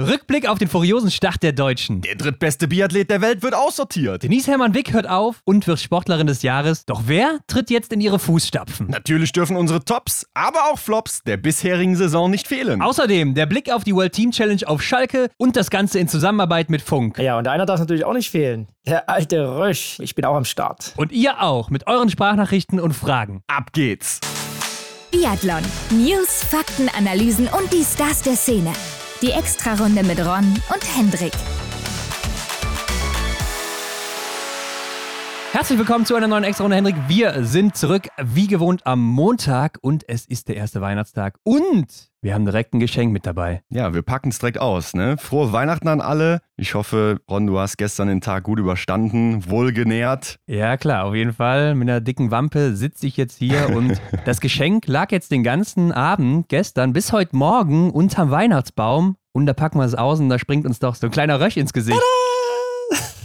Rückblick auf den furiosen Start der Deutschen. Der drittbeste Biathlet der Welt wird aussortiert. Denise Hermann-Wick hört auf und wird Sportlerin des Jahres. Doch wer tritt jetzt in ihre Fußstapfen? Natürlich dürfen unsere Tops, aber auch Flops der bisherigen Saison nicht fehlen. Außerdem der Blick auf die World Team Challenge auf Schalke und das Ganze in Zusammenarbeit mit Funk. Ja, und einer darf natürlich auch nicht fehlen. Der alte Rösch. Ich bin auch am Start. Und ihr auch mit euren Sprachnachrichten und Fragen. Ab geht's. Biathlon. News, Fakten, Analysen und die Stars der Szene. Die Extrarunde mit Ron und Hendrik. Herzlich willkommen zu einer neuen Extra-Runde, Hendrik. Wir sind zurück, wie gewohnt, am Montag und es ist der erste Weihnachtstag. Und wir haben direkt ein Geschenk mit dabei. Ja, wir packen es direkt aus. Ne? Frohe Weihnachten an alle. Ich hoffe, Ron, du hast gestern den Tag gut überstanden, wohlgenährt. Ja, klar, auf jeden Fall. Mit einer dicken Wampe sitze ich jetzt hier und das Geschenk lag jetzt den ganzen Abend, gestern bis heute Morgen unterm Weihnachtsbaum. Und da packen wir es aus und da springt uns doch so ein kleiner Rösch ins Gesicht.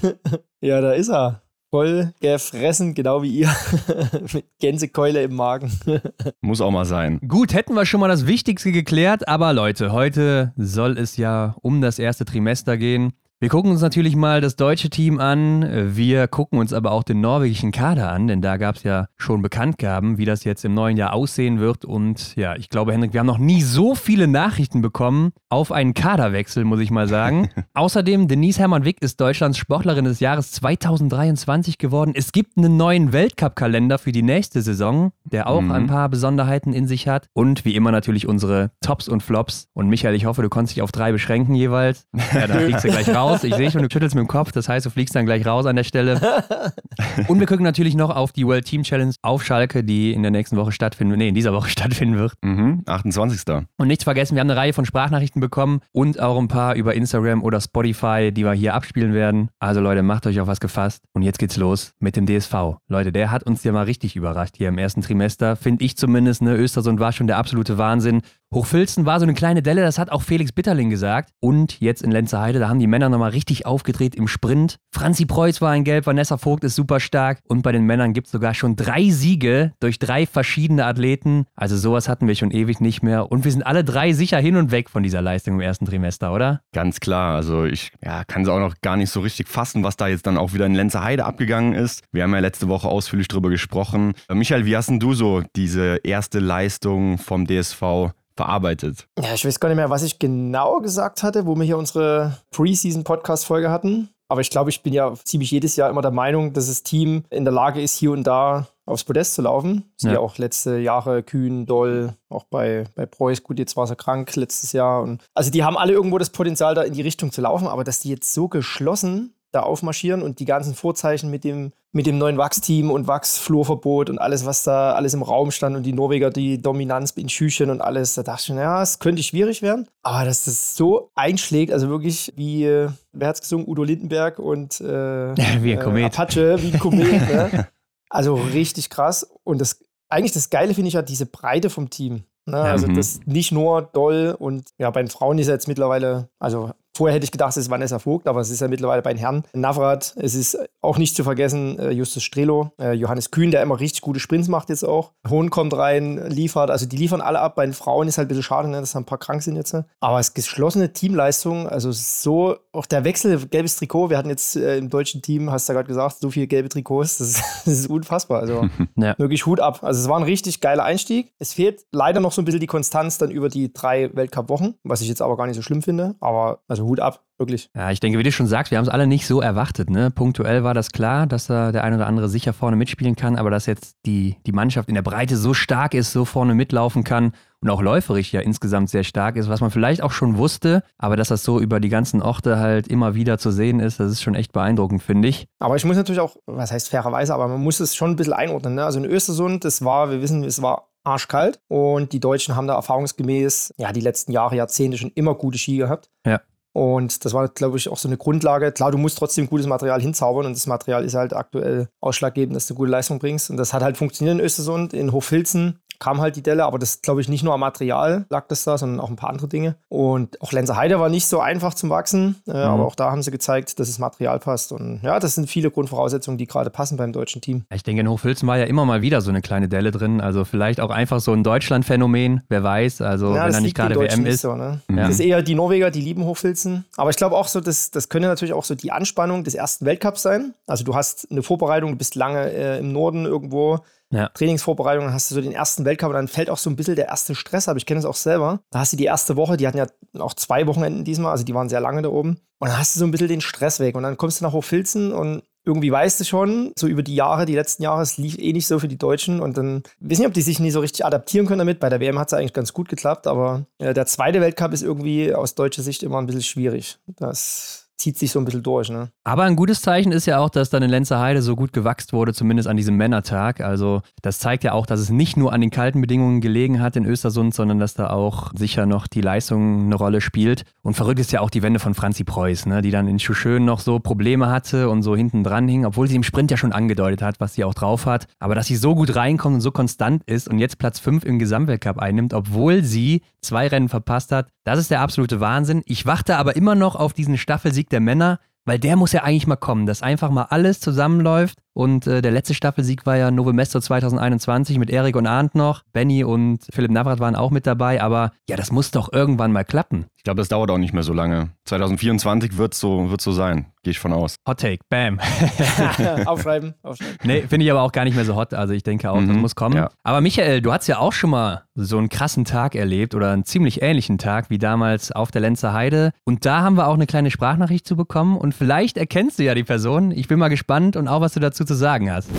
ja, da ist er voll gefressen, genau wie ihr, mit Gänsekeule im Magen. Muss auch mal sein. Gut, hätten wir schon mal das Wichtigste geklärt, aber Leute, heute soll es ja um das erste Trimester gehen. Wir gucken uns natürlich mal das deutsche Team an. Wir gucken uns aber auch den norwegischen Kader an, denn da gab es ja schon Bekanntgaben, wie das jetzt im neuen Jahr aussehen wird. Und ja, ich glaube, Hendrik, wir haben noch nie so viele Nachrichten bekommen auf einen Kaderwechsel, muss ich mal sagen. Außerdem, Denise Hermann-Wick ist Deutschlands Sportlerin des Jahres 2023 geworden. Es gibt einen neuen Weltcup-Kalender für die nächste Saison, der auch mhm. ein paar Besonderheiten in sich hat. Und wie immer natürlich unsere Tops und Flops. Und Michael, ich hoffe, du konntest dich auf drei beschränken jeweils. Ja, da fliegst du gleich raus raus. Ich sehe schon, du schüttelst mit dem Kopf. Das heißt, du fliegst dann gleich raus an der Stelle. Und wir gucken natürlich noch auf die World Team Challenge auf Schalke, die in der nächsten Woche stattfinden, nee, in dieser Woche stattfinden wird. Mhm, 28. Und nichts vergessen, wir haben eine Reihe von Sprachnachrichten bekommen und auch ein paar über Instagram oder Spotify, die wir hier abspielen werden. Also Leute, macht euch auf was gefasst. Und jetzt geht's los mit dem DSV. Leute, der hat uns ja mal richtig überrascht hier im ersten Trimester. Finde ich zumindest, ne? Östersund war schon der absolute Wahnsinn. Hochfilzen war so eine kleine Delle, das hat auch Felix Bitterling gesagt. Und jetzt in Lenzerheide, da haben die Männer nochmal richtig aufgedreht im Sprint. Franzi Preuß war in Gelb, Vanessa Vogt ist super stark. Und bei den Männern gibt es sogar schon drei Siege durch drei verschiedene Athleten. Also sowas hatten wir schon ewig nicht mehr. Und wir sind alle drei sicher hin und weg von dieser Leistung im ersten Trimester, oder? Ganz klar. Also ich ja, kann es auch noch gar nicht so richtig fassen, was da jetzt dann auch wieder in Lenzerheide abgegangen ist. Wir haben ja letzte Woche ausführlich drüber gesprochen. Michael, wie hast denn du so diese erste Leistung vom DSV verarbeitet. Ja, ich weiß gar nicht mehr, was ich genau gesagt hatte, wo wir hier unsere Preseason-Podcast-Folge hatten. Aber ich glaube, ich bin ja ziemlich jedes Jahr immer der Meinung, dass das Team in der Lage ist, hier und da aufs Podest zu laufen. Sind ja. ja auch letzte Jahre Kühn, Doll, auch bei, bei Preuß. Gut, jetzt war er krank letztes Jahr. Und also die haben alle irgendwo das Potenzial, da in die Richtung zu laufen. Aber dass die jetzt so geschlossen da aufmarschieren und die ganzen Vorzeichen mit dem, mit dem neuen Wachsteam und Wachsflurverbot und alles, was da alles im Raum stand und die Norweger, die Dominanz in Schüchen und alles, da dachte ich schon, ja, es könnte schwierig werden. Aber dass das so einschlägt, also wirklich wie, äh, wer hat's gesungen, Udo Lindenberg und äh, wie ein Komet. Äh, Apache, wie ein Komet. ne? Also richtig krass. Und das eigentlich das Geile finde ich ja diese Breite vom Team. Ne? Also mhm. das nicht nur doll und ja, bei den Frauen ist er jetzt mittlerweile, also Vorher hätte ich gedacht, es ist Vanessa Vogt, aber es ist ja mittlerweile bei den Herren. Navrat, es ist auch nicht zu vergessen, äh, Justus Strelo, äh, Johannes Kühn, der immer richtig gute Sprints macht jetzt auch. Hohn kommt rein, liefert, also die liefern alle ab. Bei den Frauen ist halt ein bisschen schade, ne, dass da ein paar krank sind jetzt. Aber es ist geschlossene Teamleistung, also so, auch der Wechsel, gelbes Trikot, wir hatten jetzt äh, im deutschen Team, hast du ja gerade gesagt, so viele gelbe Trikots, das ist, das ist unfassbar. Also ja. wirklich Hut ab. Also es war ein richtig geiler Einstieg. Es fehlt leider noch so ein bisschen die Konstanz dann über die drei Weltcup-Wochen, was ich jetzt aber gar nicht so schlimm finde. Aber also Hut ab, wirklich. Ja, ich denke, wie du schon sagst, wir haben es alle nicht so erwartet. Ne? Punktuell war das klar, dass da der eine oder andere sicher vorne mitspielen kann, aber dass jetzt die, die Mannschaft in der Breite so stark ist, so vorne mitlaufen kann und auch läuferisch ja insgesamt sehr stark ist, was man vielleicht auch schon wusste, aber dass das so über die ganzen Orte halt immer wieder zu sehen ist, das ist schon echt beeindruckend, finde ich. Aber ich muss natürlich auch, was heißt fairerweise, aber man muss es schon ein bisschen einordnen. Ne? Also in Östersund, das war, wir wissen, es war arschkalt und die Deutschen haben da erfahrungsgemäß ja die letzten Jahre, Jahrzehnte schon immer gute Ski gehabt. Ja. Und das war, glaube ich, auch so eine Grundlage. Klar, du musst trotzdem gutes Material hinzaubern und das Material ist halt aktuell ausschlaggebend, dass du gute Leistung bringst. Und das hat halt funktioniert in Östersund, in Hochfilzen. Kam halt die Delle, aber das glaube ich nicht nur am Material lag das da, sondern auch ein paar andere Dinge. Und auch Lenzer Heide war nicht so einfach zum Wachsen, äh, mhm. aber auch da haben sie gezeigt, dass das Material passt. Und ja, das sind viele Grundvoraussetzungen, die gerade passen beim deutschen Team. Ich denke, in Hochfilzen war ja immer mal wieder so eine kleine Delle drin. Also vielleicht auch einfach so ein Deutschland-Phänomen, wer weiß. Also ja, wenn er nicht gerade WM ist. So, ne? ja. Das ist eher die Norweger, die lieben Hochfilzen. Aber ich glaube auch so, dass, das könnte natürlich auch so die Anspannung des ersten Weltcups sein. Also du hast eine Vorbereitung, du bist lange äh, im Norden irgendwo ja. Dann hast du so den ersten Weltcup und dann fällt auch so ein bisschen der erste Stress ab. Ich kenne das auch selber. Da hast du die erste Woche, die hatten ja auch zwei Wochenenden diesmal, also die waren sehr lange da oben. Und dann hast du so ein bisschen den Stress weg. Und dann kommst du nach Hochfilzen und irgendwie weißt du schon, so über die Jahre, die letzten Jahre, es lief eh nicht so für die Deutschen und dann weiß nicht, ob die sich nie so richtig adaptieren können damit. Bei der WM hat es eigentlich ganz gut geklappt, aber äh, der zweite Weltcup ist irgendwie aus deutscher Sicht immer ein bisschen schwierig. Das zieht sich so ein bisschen durch. Ne? Aber ein gutes Zeichen ist ja auch, dass dann in Lenzerheide so gut gewachst wurde, zumindest an diesem Männertag. Also das zeigt ja auch, dass es nicht nur an den kalten Bedingungen gelegen hat in Östersund, sondern dass da auch sicher noch die Leistung eine Rolle spielt. Und verrückt ist ja auch die Wende von Franzi Preuß, ne? die dann in Schuschön noch so Probleme hatte und so hinten dran hing, obwohl sie im Sprint ja schon angedeutet hat, was sie auch drauf hat. Aber dass sie so gut reinkommt und so konstant ist und jetzt Platz 5 im Gesamtweltcup einnimmt, obwohl sie zwei Rennen verpasst hat, das ist der absolute Wahnsinn. Ich warte aber immer noch auf diesen Staffelsieg der Männer, weil der muss ja eigentlich mal kommen, dass einfach mal alles zusammenläuft und äh, der letzte Staffelsieg war ja Novo Mesto 2021 mit Erik und Arndt noch. Benny und Philipp Navrat waren auch mit dabei, aber ja, das muss doch irgendwann mal klappen. Ich glaube, das dauert auch nicht mehr so lange. 2024 wird so, wird so sein, gehe ich von aus. Hot Take, bam. aufschreiben, aufschreiben. Nee, finde ich aber auch gar nicht mehr so hot. Also ich denke auch, mhm, das muss kommen. Ja. Aber Michael, du hast ja auch schon mal so einen krassen Tag erlebt oder einen ziemlich ähnlichen Tag wie damals auf der Lenzer Heide. Und da haben wir auch eine kleine Sprachnachricht zu bekommen und vielleicht erkennst du ja die Person. Ich bin mal gespannt und auch, was du dazu zu sagen hast.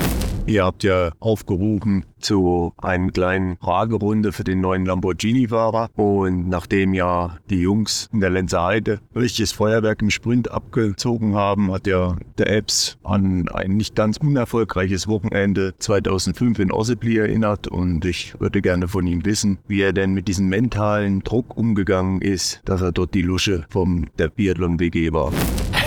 Ihr habt ja aufgerufen zu einer kleinen Fragerunde für den neuen Lamborghini-Fahrer. Und nachdem ja die Jungs in der Lenzer Heide richtiges Feuerwerk im Sprint abgezogen haben, hat ja der Apps an ein nicht ganz unerfolgreiches Wochenende 2005 in Ossebli erinnert. Und ich würde gerne von ihm wissen, wie er denn mit diesem mentalen Druck umgegangen ist, dass er dort die Lusche vom der Biathlon-WG war.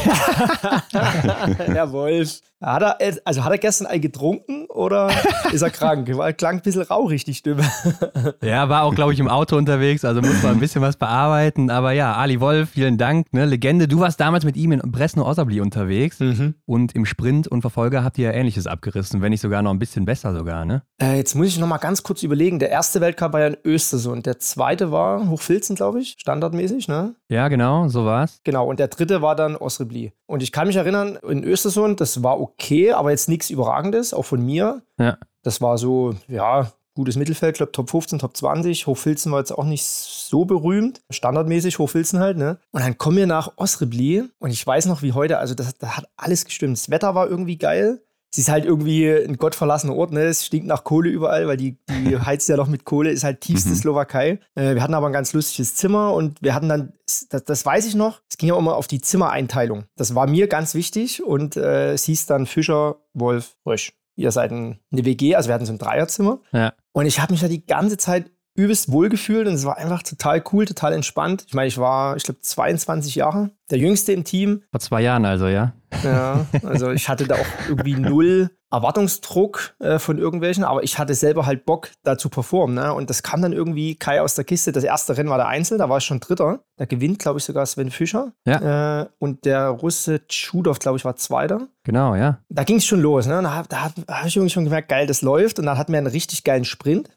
Herr Wolf. Hat er, also hat er gestern ein getrunken oder ist er krank? War, klang ein bisschen rauchig, die Stimme. ja, war auch, glaube ich, im Auto unterwegs, also muss man ein bisschen was bearbeiten. Aber ja, Ali Wolf, vielen Dank, ne? Legende. Du warst damals mit ihm in Bresno-Ossabli unterwegs mhm. und im Sprint und Verfolger habt ihr ja Ähnliches abgerissen, wenn nicht sogar noch ein bisschen besser sogar, ne? Äh, jetzt muss ich noch mal ganz kurz überlegen. Der erste Weltcup war ja in Östersund, der zweite war Hochfilzen, glaube ich, standardmäßig, ne? Ja, genau, so war's. Genau, und der dritte war dann Osrebli. Und ich kann mich erinnern, in Östersund, das war okay, aber jetzt nichts Überragendes, auch von mir. Ja. Das war so, ja, gutes Mittelfeld, glaube Top 15, Top 20. Hochfilzen war jetzt auch nicht so berühmt. Standardmäßig Hochfilzen halt, ne? Und dann kommen wir nach Osrebli und ich weiß noch wie heute, also das, das hat alles gestimmt. Das Wetter war irgendwie geil es ist halt irgendwie ein gottverlassener Ort, ne? Es stinkt nach Kohle überall, weil die, die heizt ja noch mit Kohle, ist halt tiefste mhm. Slowakei. Äh, wir hatten aber ein ganz lustiges Zimmer und wir hatten dann, das, das weiß ich noch, es ging ja immer auf die Zimmereinteilung. Das war mir ganz wichtig und äh, es hieß dann Fischer, Wolf, Rösch. Ihr seid ein, eine WG, also wir hatten so ein Dreierzimmer. Ja. Und ich habe mich da die ganze Zeit übelst wohlgefühlt und es war einfach total cool, total entspannt. Ich meine, ich war, ich glaube, 22 Jahre, der Jüngste im Team. Vor zwei Jahren also, ja? Ja, also ich hatte da auch irgendwie null Erwartungsdruck äh, von irgendwelchen, aber ich hatte selber halt Bock, da zu performen. Ne? Und das kam dann irgendwie Kai aus der Kiste. Das erste Rennen war der Einzel, da war ich schon Dritter. Da gewinnt, glaube ich, sogar Sven Fischer. Ja. Äh, und der Russe Tschudov, glaube ich, war Zweiter. Genau, ja. Da ging es schon los. Ne? Da, da, da habe ich irgendwie schon gemerkt, geil, das läuft. Und dann hatten wir einen richtig geilen Sprint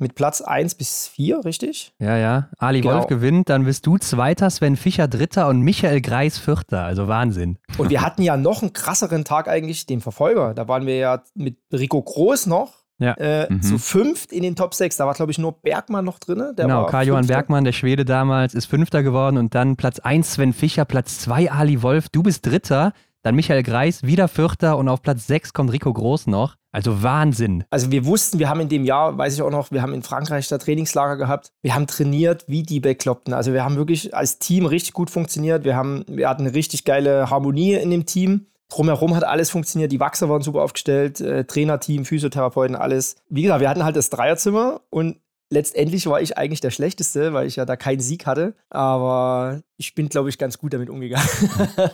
mit Platz 1 bis 4, richtig? Ja, ja. Ali genau. Wolf gewinnt, dann bist du Zweiter, Sven Fischer Dritter und Michael Greis Vierter. Also Wahnsinn. Und wir hatten ja noch einen krasseren Tag eigentlich, den Verfolger. Da waren wir ja mit Rico Groß noch. Ja. Äh, mhm. Zu fünft in den Top 6. Da war, glaube ich, nur Bergmann noch drin. genau, Karl-Johann Bergmann, der Schwede damals, ist Fünfter geworden und dann Platz 1 Sven Fischer, Platz 2 Ali Wolf. Du bist Dritter. Dann Michael Greis, wieder Vierter und auf Platz 6 kommt Rico Groß noch. Also Wahnsinn. Also wir wussten, wir haben in dem Jahr, weiß ich auch noch, wir haben in Frankreich da Trainingslager gehabt. Wir haben trainiert wie die Bekloppten. Also wir haben wirklich als Team richtig gut funktioniert. Wir, haben, wir hatten eine richtig geile Harmonie in dem Team. Drumherum hat alles funktioniert. Die Wachser waren super aufgestellt, äh, Trainerteam, Physiotherapeuten, alles. Wie gesagt, wir hatten halt das Dreierzimmer und letztendlich war ich eigentlich der Schlechteste, weil ich ja da keinen Sieg hatte. Aber ich bin, glaube ich, ganz gut damit umgegangen.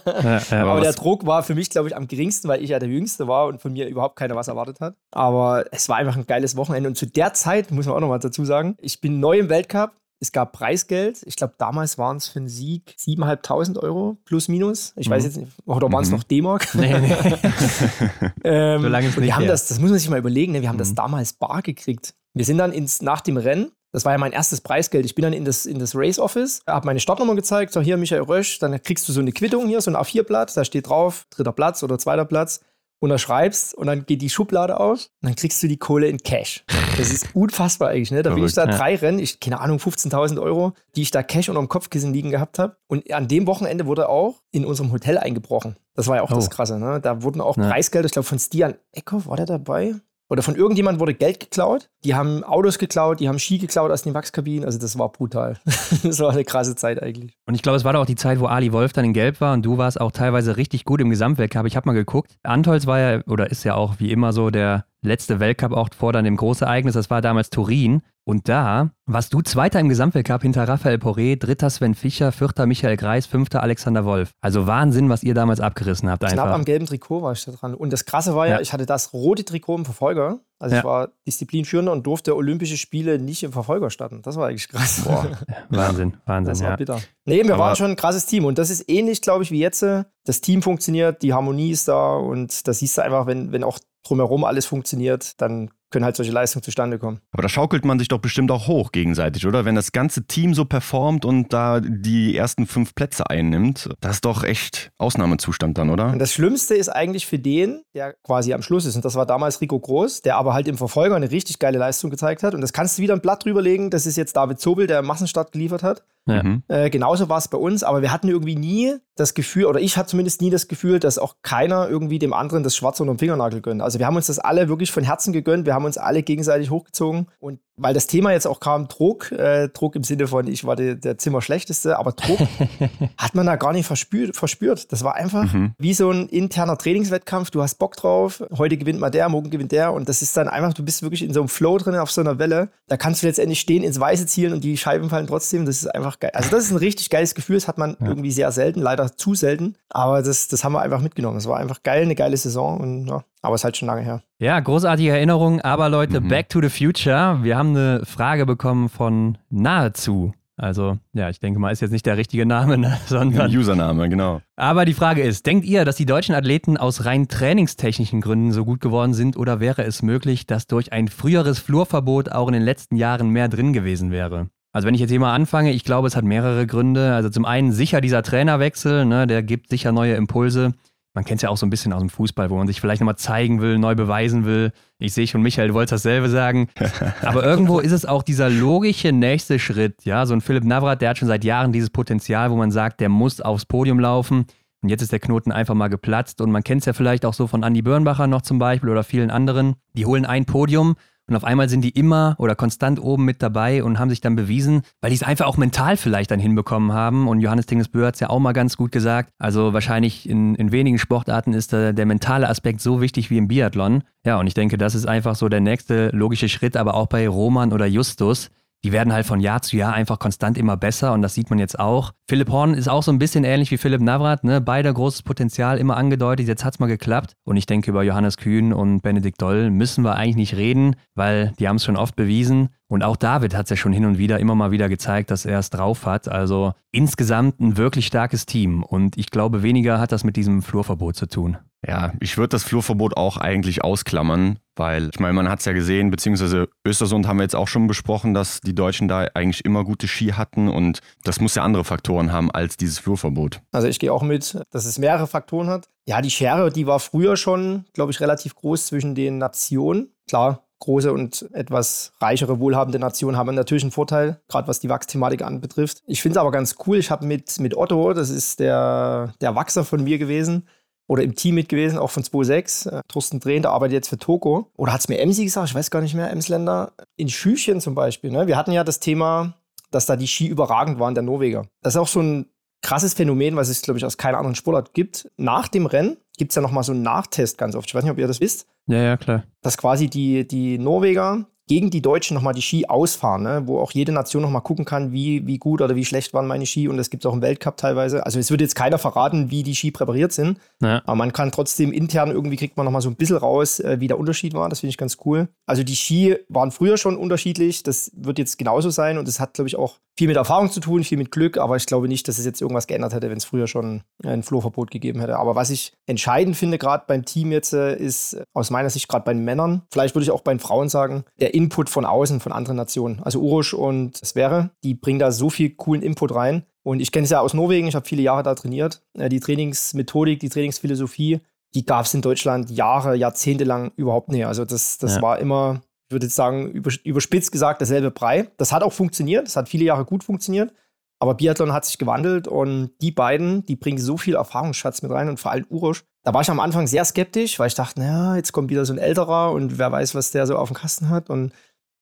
Ja, ja, aber der Druck war für mich, glaube ich, am geringsten, weil ich ja der Jüngste war und von mir überhaupt keiner was erwartet hat. Aber es war einfach ein geiles Wochenende. Und zu der Zeit, muss man auch noch mal dazu sagen, ich bin neu im Weltcup. Es gab Preisgeld. Ich glaube, damals waren es für einen Sieg 7.500 Euro plus minus. Ich mhm. weiß jetzt nicht, oder waren es mhm. noch D-Mark? Nee, nee. ähm, Solange es nicht wir haben das, das muss man sich mal überlegen, ne? wir haben mhm. das damals bar gekriegt. Wir sind dann ins, nach dem Rennen, das war ja mein erstes Preisgeld. Ich bin dann in das, in das Race Office, habe meine Startnummer gezeigt, so hier Michael Rösch, dann kriegst du so eine Quittung hier, so ein A4-Blatt, da steht drauf, dritter Platz oder zweiter Platz unterschreibst und dann geht die Schublade auf und dann kriegst du die Kohle in Cash. Das ist unfassbar eigentlich. Ne? Da bin ich da drei Rennen, ich keine Ahnung, 15.000 Euro, die ich da Cash unter dem Kopfkissen liegen gehabt habe. Und an dem Wochenende wurde auch in unserem Hotel eingebrochen. Das war ja auch oh. das Krasse. Ne? Da wurden auch ja. Preisgelder, ich glaube von Stian Eckhoff, war der dabei? Oder von irgendjemandem wurde Geld geklaut. Die haben Autos geklaut, die haben Ski geklaut aus den Wachskabinen. Also das war brutal. das war eine krasse Zeit eigentlich. Und ich glaube, es war doch auch die Zeit, wo Ali Wolf dann in Gelb war und du warst auch teilweise richtig gut im Gesamtweltcup. Ich habe mal geguckt. Antolz war ja oder ist ja auch wie immer so der letzte Weltcup auch vor dann dem Großereignis. Das war damals Turin. Und da warst du Zweiter im Gesamtweltcup hinter Raphael Poré, Dritter Sven Fischer, Vierter Michael Greis, Fünfter Alexander Wolf. Also Wahnsinn, was ihr damals abgerissen habt. Einfach. Knapp am gelben Trikot war ich da dran. Und das Krasse war ja, ja ich hatte das rote Trikot im Verfolger. Also ja. ich war Disziplinführender und durfte Olympische Spiele nicht im Verfolger starten. Das war eigentlich krass. Boah. Wahnsinn, Wahnsinn. Das war ja. bitter. Nee, wir Aber waren schon ein krasses Team. Und das ist ähnlich, glaube ich, wie jetzt. Das Team funktioniert, die Harmonie ist da und das siehst du einfach, wenn, wenn auch drumherum alles funktioniert, dann können halt solche Leistungen zustande kommen. Aber da schaukelt man sich doch bestimmt auch hoch gegenseitig, oder? Wenn das ganze Team so performt und da die ersten fünf Plätze einnimmt, das ist doch echt Ausnahmezustand dann, oder? Und das Schlimmste ist eigentlich für den, der quasi am Schluss ist. Und das war damals Rico Groß, der aber halt im Verfolger eine richtig geile Leistung gezeigt hat. Und das kannst du wieder ein Blatt drüberlegen. Das ist jetzt David Zobel, der Massenstart geliefert hat. Ja. Mhm. Äh, genauso war es bei uns, aber wir hatten irgendwie nie das Gefühl, oder ich hatte zumindest nie das Gefühl, dass auch keiner irgendwie dem anderen das Schwarze unter dem Fingernagel gönnt. Also wir haben uns das alle wirklich von Herzen gegönnt, wir haben uns alle gegenseitig hochgezogen und weil das Thema jetzt auch kam, Druck, äh, Druck im Sinne von, ich war die, der Zimmerschlechteste, aber Druck hat man da gar nicht verspürt. verspürt. Das war einfach mhm. wie so ein interner Trainingswettkampf. Du hast Bock drauf, heute gewinnt mal der, morgen gewinnt der und das ist dann einfach, du bist wirklich in so einem Flow drin, auf so einer Welle. Da kannst du letztendlich stehen, ins Weiße zielen und die Scheiben fallen trotzdem. Das ist einfach geil. Also das ist ein richtig geiles Gefühl. Das hat man ja. irgendwie sehr selten, leider zu selten. Aber das, das haben wir einfach mitgenommen. Es war einfach geil, eine geile Saison und ja, aber es ist halt schon lange her. Ja, großartige Erinnerung. Aber Leute, mhm. Back to the Future. Wir haben eine Frage bekommen von Nahezu. Also, ja, ich denke mal, ist jetzt nicht der richtige Name, ne, sondern. Username, genau. Aber die Frage ist: Denkt ihr, dass die deutschen Athleten aus rein trainingstechnischen Gründen so gut geworden sind oder wäre es möglich, dass durch ein früheres Flurverbot auch in den letzten Jahren mehr drin gewesen wäre? Also wenn ich jetzt hier mal anfange, ich glaube, es hat mehrere Gründe. Also zum einen sicher dieser Trainerwechsel, ne, der gibt sicher neue Impulse man kennt es ja auch so ein bisschen aus dem Fußball, wo man sich vielleicht nochmal zeigen will, neu beweisen will. Ich sehe schon, Michael, du wolltest dasselbe sagen. Aber irgendwo ist es auch dieser logische nächste Schritt. Ja, so ein Philipp Navrat, der hat schon seit Jahren dieses Potenzial, wo man sagt, der muss aufs Podium laufen. Und jetzt ist der Knoten einfach mal geplatzt. Und man kennt es ja vielleicht auch so von Andy Birnbacher noch zum Beispiel oder vielen anderen. Die holen ein Podium und auf einmal sind die immer oder konstant oben mit dabei und haben sich dann bewiesen, weil die es einfach auch mental vielleicht dann hinbekommen haben. Und Johannes Dingesbö hat es ja auch mal ganz gut gesagt. Also wahrscheinlich in, in wenigen Sportarten ist der, der mentale Aspekt so wichtig wie im Biathlon. Ja, und ich denke, das ist einfach so der nächste logische Schritt, aber auch bei Roman oder Justus die werden halt von Jahr zu Jahr einfach konstant immer besser und das sieht man jetzt auch. Philipp Horn ist auch so ein bisschen ähnlich wie Philipp Navrat, ne? beide großes Potenzial, immer angedeutet, jetzt hat es mal geklappt und ich denke über Johannes Kühn und Benedikt Doll müssen wir eigentlich nicht reden, weil die haben es schon oft bewiesen und auch David hat es ja schon hin und wieder immer mal wieder gezeigt, dass er es drauf hat. Also insgesamt ein wirklich starkes Team und ich glaube, weniger hat das mit diesem Flurverbot zu tun. Ja, ich würde das Flurverbot auch eigentlich ausklammern, weil ich meine, man hat es ja gesehen, beziehungsweise Östersund haben wir jetzt auch schon besprochen, dass die Deutschen da eigentlich immer gute Ski hatten und das muss ja andere Faktoren haben als dieses Flurverbot. Also ich gehe auch mit, dass es mehrere Faktoren hat. Ja, die Schere, die war früher schon, glaube ich, relativ groß zwischen den Nationen. Klar, große und etwas reichere, wohlhabende Nationen haben natürlich einen Vorteil, gerade was die Wachsthematik anbetrifft. Ich finde es aber ganz cool. Ich habe mit, mit Otto, das ist der, der Wachser von mir gewesen, oder im Team mit gewesen, auch von 2.6. Äh, Thorsten Drehn, der arbeitet jetzt für Toko. Oder hat es mir Emsi gesagt? Ich weiß gar nicht mehr, Emsländer. In Schüchen zum Beispiel. Ne? Wir hatten ja das Thema, dass da die Ski überragend waren, der Norweger. Das ist auch so ein krasses Phänomen, was es, glaube ich, aus keiner anderen Sportart gibt. Nach dem Rennen gibt es ja nochmal so einen Nachtest ganz oft. Ich weiß nicht, ob ihr das wisst. Ja, ja, klar. Dass quasi die, die Norweger gegen die Deutschen nochmal die Ski ausfahren, ne? wo auch jede Nation nochmal gucken kann, wie, wie gut oder wie schlecht waren meine Ski. Und das gibt es auch im Weltcup teilweise. Also es wird jetzt keiner verraten, wie die Ski präpariert sind. Ja. Aber man kann trotzdem intern irgendwie kriegt man nochmal so ein bisschen raus, äh, wie der Unterschied war. Das finde ich ganz cool. Also die Ski waren früher schon unterschiedlich. Das wird jetzt genauso sein. Und das hat, glaube ich, auch viel mit Erfahrung zu tun, viel mit Glück. Aber ich glaube nicht, dass es jetzt irgendwas geändert hätte, wenn es früher schon ein Flohverbot gegeben hätte. Aber was ich entscheidend finde, gerade beim Team jetzt, äh, ist aus meiner Sicht gerade bei den Männern, vielleicht würde ich auch bei den Frauen sagen, der Input von außen, von anderen Nationen. Also Urush und Sverre, die bringen da so viel coolen Input rein. Und ich kenne es ja aus Norwegen, ich habe viele Jahre da trainiert. Äh, die Trainingsmethodik, die Trainingsphilosophie, die gab es in Deutschland Jahre, Jahrzehnte lang überhaupt nicht. Also das, das ja. war immer, ich würde jetzt sagen, überspitzt gesagt, derselbe Brei. Das hat auch funktioniert, das hat viele Jahre gut funktioniert. Aber Biathlon hat sich gewandelt und die beiden, die bringen so viel Erfahrungsschatz mit rein und vor allem Urosch. Da war ich am Anfang sehr skeptisch, weil ich dachte, naja, jetzt kommt wieder so ein älterer und wer weiß, was der so auf dem Kasten hat. Und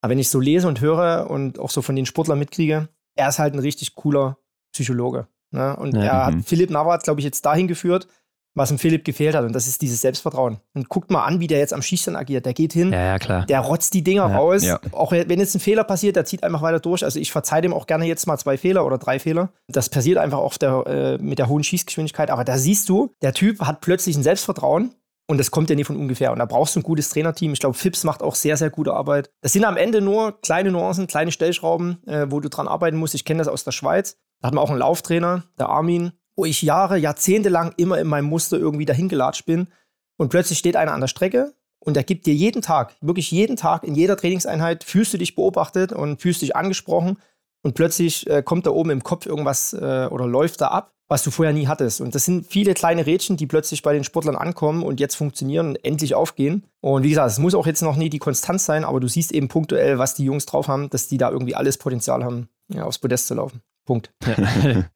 aber wenn ich so lese und höre und auch so von den Sportlern mitkriege, er ist halt ein richtig cooler Psychologe. Ne? Und ja, er hat mhm. Philipp Navrat, glaube ich, jetzt dahin geführt, was dem Philipp gefehlt hat. Und das ist dieses Selbstvertrauen. Und guckt mal an, wie der jetzt am Schießstand agiert. Der geht hin, ja, ja, klar. der rotzt die Dinger ja, raus. Ja. Auch wenn jetzt ein Fehler passiert, der zieht einfach weiter durch. Also ich verzeihe dem auch gerne jetzt mal zwei Fehler oder drei Fehler. Das passiert einfach oft der, äh, mit der hohen Schießgeschwindigkeit. Aber da siehst du, der Typ hat plötzlich ein Selbstvertrauen. Und das kommt ja nie von ungefähr. Und da brauchst du ein gutes Trainerteam. Ich glaube, Fips macht auch sehr, sehr gute Arbeit. Das sind am Ende nur kleine Nuancen, kleine Stellschrauben, äh, wo du dran arbeiten musst. Ich kenne das aus der Schweiz. Da hatten wir auch einen Lauftrainer, der Armin, wo ich Jahre, Jahrzehnte lang immer in meinem Muster irgendwie dahin gelatscht bin. Und plötzlich steht einer an der Strecke und der gibt dir jeden Tag, wirklich jeden Tag, in jeder Trainingseinheit, fühlst du dich beobachtet und fühlst dich angesprochen. Und plötzlich äh, kommt da oben im Kopf irgendwas äh, oder läuft da ab, was du vorher nie hattest. Und das sind viele kleine Rädchen, die plötzlich bei den Sportlern ankommen und jetzt funktionieren und endlich aufgehen. Und wie gesagt, es muss auch jetzt noch nie die Konstanz sein, aber du siehst eben punktuell, was die Jungs drauf haben, dass die da irgendwie alles Potenzial haben, ja, aufs Podest zu laufen. Punkt.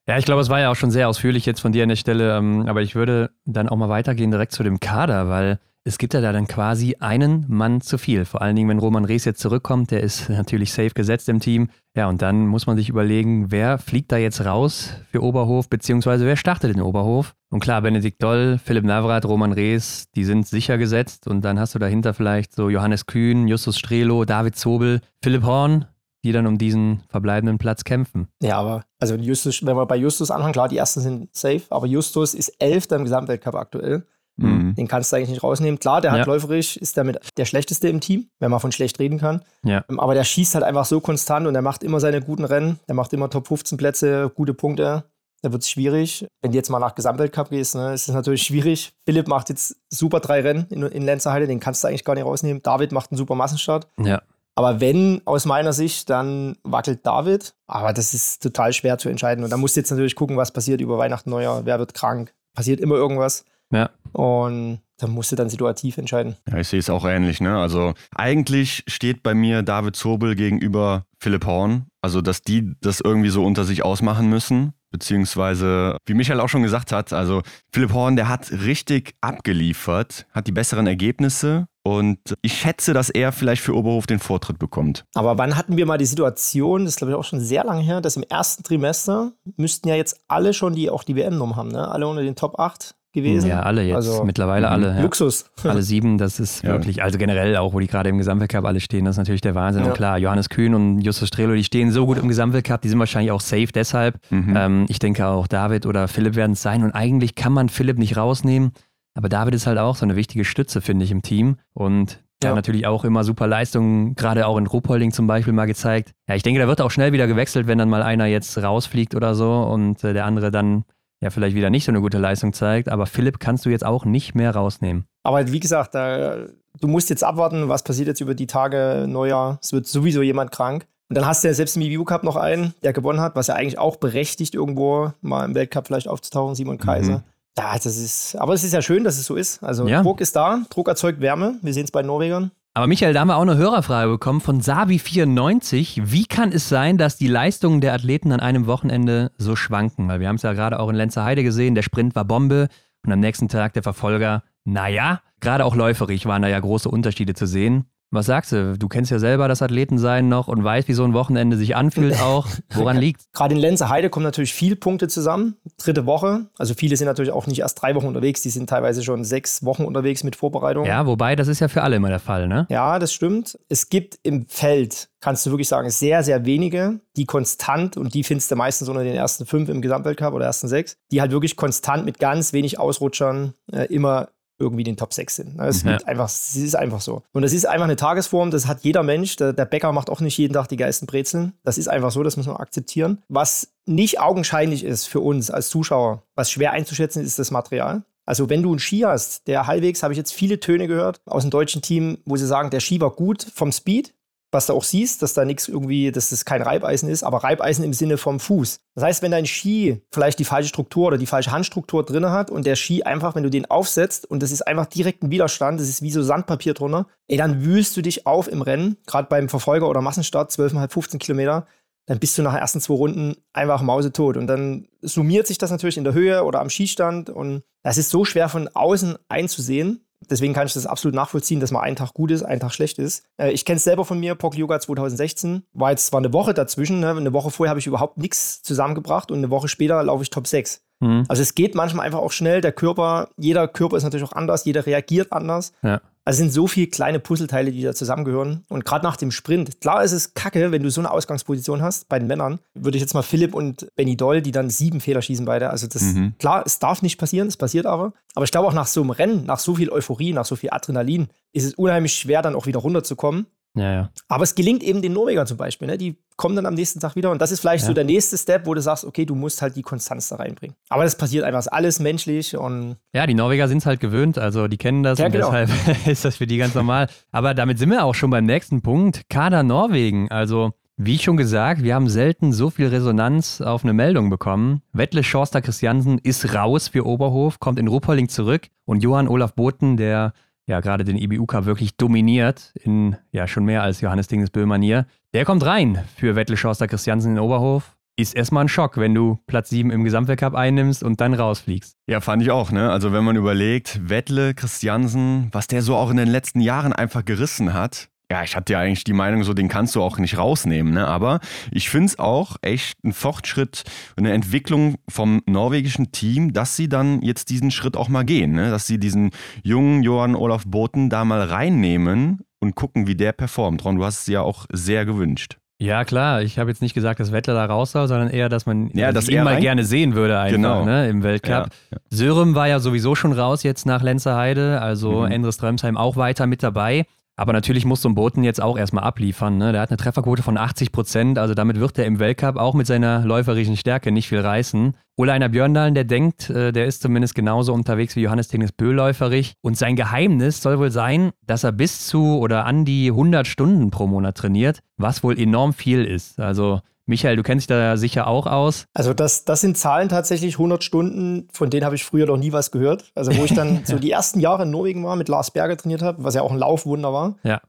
Ja. ich glaube, es war ja auch schon sehr ausführlich jetzt von dir an der Stelle, ähm, aber ich würde dann auch mal weitergehen direkt zu dem Kader, weil es gibt ja da dann quasi einen Mann zu viel. Vor allen Dingen, wenn Roman Rees jetzt zurückkommt, der ist natürlich safe gesetzt im Team. Ja, und dann muss man sich überlegen, wer fliegt da jetzt raus für Oberhof, beziehungsweise wer startet in Oberhof. Und klar, Benedikt Doll, Philipp Navrat, Roman Rees, die sind sicher gesetzt. Und dann hast du dahinter vielleicht so Johannes Kühn, Justus Strelo, David Zobel, Philipp Horn, die dann um diesen verbleibenden Platz kämpfen. Ja, aber also Justus, wenn wir bei Justus anfangen, klar, die ersten sind safe, aber Justus ist Elfter im Gesamtweltcup aktuell. Mhm. Den kannst du eigentlich nicht rausnehmen. Klar, der hat ja. läuferisch, ist damit der schlechteste im Team, wenn man von schlecht reden kann. Ja. Ähm, aber der schießt halt einfach so konstant und er macht immer seine guten Rennen. Der macht immer Top 15 Plätze, gute Punkte. Da wird es schwierig. Wenn du jetzt mal nach Gesamtweltcup gehst, ne, ist es natürlich schwierig. Philipp macht jetzt super drei Rennen in, in Lenzerheide, den kannst du eigentlich gar nicht rausnehmen. David macht einen super Massenstart. Ja. Aber wenn aus meiner Sicht, dann wackelt David. Aber das ist total schwer zu entscheiden. Und da musst du jetzt natürlich gucken, was passiert über Weihnachten, Neujahr. Wer wird krank? Passiert immer irgendwas. Ja. Und da musst du dann situativ entscheiden. Ja, ich sehe es auch ähnlich. Ne? Also eigentlich steht bei mir David Zobel gegenüber Philipp Horn. Also, dass die das irgendwie so unter sich ausmachen müssen. Beziehungsweise, wie Michael auch schon gesagt hat, also Philipp Horn, der hat richtig abgeliefert, hat die besseren Ergebnisse und ich schätze, dass er vielleicht für Oberhof den Vortritt bekommt. Aber wann hatten wir mal die Situation, das ist glaube ich auch schon sehr lange her, dass im ersten Trimester müssten ja jetzt alle schon die auch die WM-Nummer haben, ne? Alle unter den Top 8 gewesen. Ja, alle jetzt. Also, Mittlerweile alle. Ja. Luxus. Alle sieben, das ist ja. wirklich, also generell auch, wo die gerade im Gesamtweltcup alle stehen, das ist natürlich der Wahnsinn. Ja. Und klar, Johannes Kühn und Justus Strelo, die stehen so gut im Gesamtweltcup, die sind wahrscheinlich auch safe deshalb. Mhm. Ähm, ich denke auch David oder Philipp werden es sein. Und eigentlich kann man Philipp nicht rausnehmen. Aber David ist halt auch so eine wichtige Stütze, finde ich, im Team. Und ja. hat natürlich auch immer super Leistungen, gerade auch in Ruhpolding zum Beispiel mal gezeigt. Ja, ich denke, da wird auch schnell wieder gewechselt, wenn dann mal einer jetzt rausfliegt oder so und äh, der andere dann ja vielleicht wieder nicht so eine gute Leistung zeigt. Aber Philipp kannst du jetzt auch nicht mehr rausnehmen. Aber wie gesagt, du musst jetzt abwarten, was passiert jetzt über die Tage, Neujahr. Es wird sowieso jemand krank. Und dann hast du ja selbst im EBU Cup noch einen, der gewonnen hat, was ja eigentlich auch berechtigt, irgendwo mal im Weltcup vielleicht aufzutauchen, Simon Kaiser. Mhm. Ja, das ist, aber es ist ja schön, dass es so ist. Also ja. Druck ist da, Druck erzeugt Wärme. Wir sehen es bei Norwegern. Aber Michael, da haben wir auch eine Hörerfrage bekommen von Sabi94. Wie kann es sein, dass die Leistungen der Athleten an einem Wochenende so schwanken? Weil wir haben es ja gerade auch in Lenzerheide gesehen, der Sprint war Bombe und am nächsten Tag der Verfolger, naja, gerade auch läuferig waren da ja große Unterschiede zu sehen. Was sagst du? Du kennst ja selber das Athletensein noch und weißt, wie so ein Wochenende sich anfühlt auch. Woran liegt Gerade in Lenze Heide kommen natürlich viele Punkte zusammen. Dritte Woche. Also viele sind natürlich auch nicht erst drei Wochen unterwegs, die sind teilweise schon sechs Wochen unterwegs mit Vorbereitung. Ja, wobei, das ist ja für alle immer der Fall, ne? Ja, das stimmt. Es gibt im Feld, kannst du wirklich sagen, sehr, sehr wenige, die konstant, und die findest du meistens unter den ersten fünf im Gesamtweltcup oder ersten sechs, die halt wirklich konstant mit ganz wenig Ausrutschern äh, immer irgendwie den Top 6 sind. Es, ja. einfach, es ist einfach so. Und das ist einfach eine Tagesform, das hat jeder Mensch. Der, der, Bäcker macht auch nicht jeden Tag die geilsten Brezeln. Das ist einfach so, das muss man akzeptieren. Was nicht augenscheinlich ist für uns als Zuschauer, was schwer einzuschätzen ist, ist das Material. Also wenn du einen Ski hast, der halbwegs, habe ich jetzt viele Töne gehört aus dem deutschen Team, wo sie sagen, der Ski war gut vom Speed, was du auch siehst, dass da nichts irgendwie, dass das kein Reibeisen ist, aber Reibeisen im Sinne vom Fuß. Das heißt, wenn dein Ski vielleicht die falsche Struktur oder die falsche Handstruktur drin hat und der Ski einfach, wenn du den aufsetzt und das ist einfach direkt ein Widerstand, das ist wie so Sandpapier drunter, ey, dann wühlst du dich auf im Rennen, gerade beim Verfolger oder Massenstart, 12,5, 15 Kilometer, dann bist du nach den ersten zwei Runden einfach mausetot. Und dann summiert sich das natürlich in der Höhe oder am Skistand und das ist so schwer von außen einzusehen. Deswegen kann ich das absolut nachvollziehen, dass mal ein Tag gut ist, ein Tag schlecht ist. Äh, ich kenne es selber von mir, Pok Yoga 2016. War jetzt zwar eine Woche dazwischen, ne? eine Woche vorher habe ich überhaupt nichts zusammengebracht und eine Woche später laufe ich Top 6. Mhm. Also es geht manchmal einfach auch schnell. Der Körper, jeder Körper ist natürlich auch anders, jeder reagiert anders. Ja. Also es sind so viele kleine Puzzleteile, die da zusammengehören. Und gerade nach dem Sprint, klar ist es kacke, wenn du so eine Ausgangsposition hast bei den Männern. Würde ich jetzt mal Philipp und Benny Doll, die dann sieben Fehler schießen beide. Also das, mhm. klar, es darf nicht passieren, es passiert aber. Aber ich glaube auch nach so einem Rennen, nach so viel Euphorie, nach so viel Adrenalin, ist es unheimlich schwer, dann auch wieder runterzukommen. Ja, ja. Aber es gelingt eben den Norwegern zum Beispiel. Ne? Die kommen dann am nächsten Tag wieder. Und das ist vielleicht ja. so der nächste Step, wo du sagst, okay, du musst halt die Konstanz da reinbringen. Aber das passiert einfach, ist alles menschlich und. Ja, die Norweger sind es halt gewöhnt, also die kennen das ja, und genau. deshalb ist das für die ganz normal. Aber damit sind wir auch schon beim nächsten Punkt. Kader Norwegen. Also, wie schon gesagt, wir haben selten so viel Resonanz auf eine Meldung bekommen. Wettle Schorster Christiansen ist raus für Oberhof, kommt in Ruppolding zurück und Johann Olaf Boten, der ja gerade den IBU Cup wirklich dominiert in ja schon mehr als Johannes Dingesbö-Manier. Der kommt rein für Wettle Schorster Christiansen in Oberhof. Ist erstmal ein Schock, wenn du Platz 7 im Gesamtweltcup einnimmst und dann rausfliegst. Ja, fand ich auch, ne? Also wenn man überlegt, Wettle, Christiansen, was der so auch in den letzten Jahren einfach gerissen hat, ja, ich hatte ja eigentlich die Meinung, so den kannst du auch nicht rausnehmen, ne? Aber ich finde es auch echt ein Fortschritt, eine Entwicklung vom norwegischen Team, dass sie dann jetzt diesen Schritt auch mal gehen, ne? Dass sie diesen jungen Johann Olaf Boten da mal reinnehmen und gucken, wie der performt. Ron, du hast es ja auch sehr gewünscht. Ja, klar. Ich habe jetzt nicht gesagt, dass Wettler da raus soll, sondern eher, dass man ja, das ihn mal rein? gerne sehen würde einfach genau. ne, im Weltcup. Ja, ja. Sörem war ja sowieso schon raus jetzt nach Lenzerheide, also mhm. Endres Drömsheim auch weiter mit dabei. Aber natürlich muss so ein Boten jetzt auch erstmal abliefern. Ne? Der hat eine Trefferquote von 80 Prozent, also damit wird er im Weltcup auch mit seiner läuferischen Stärke nicht viel reißen. Oleiner Björndalen, der denkt, äh, der ist zumindest genauso unterwegs wie Johannes Tingnes Bö läuferig. Und sein Geheimnis soll wohl sein, dass er bis zu oder an die 100 Stunden pro Monat trainiert, was wohl enorm viel ist. Also Michael, du kennst dich da sicher auch aus. Also das, das sind Zahlen tatsächlich, 100 Stunden, von denen habe ich früher noch nie was gehört. Also wo ich dann so die ersten Jahre in Norwegen war, mit Lars Berger trainiert habe, was ja auch ein Laufwunder war. Ja.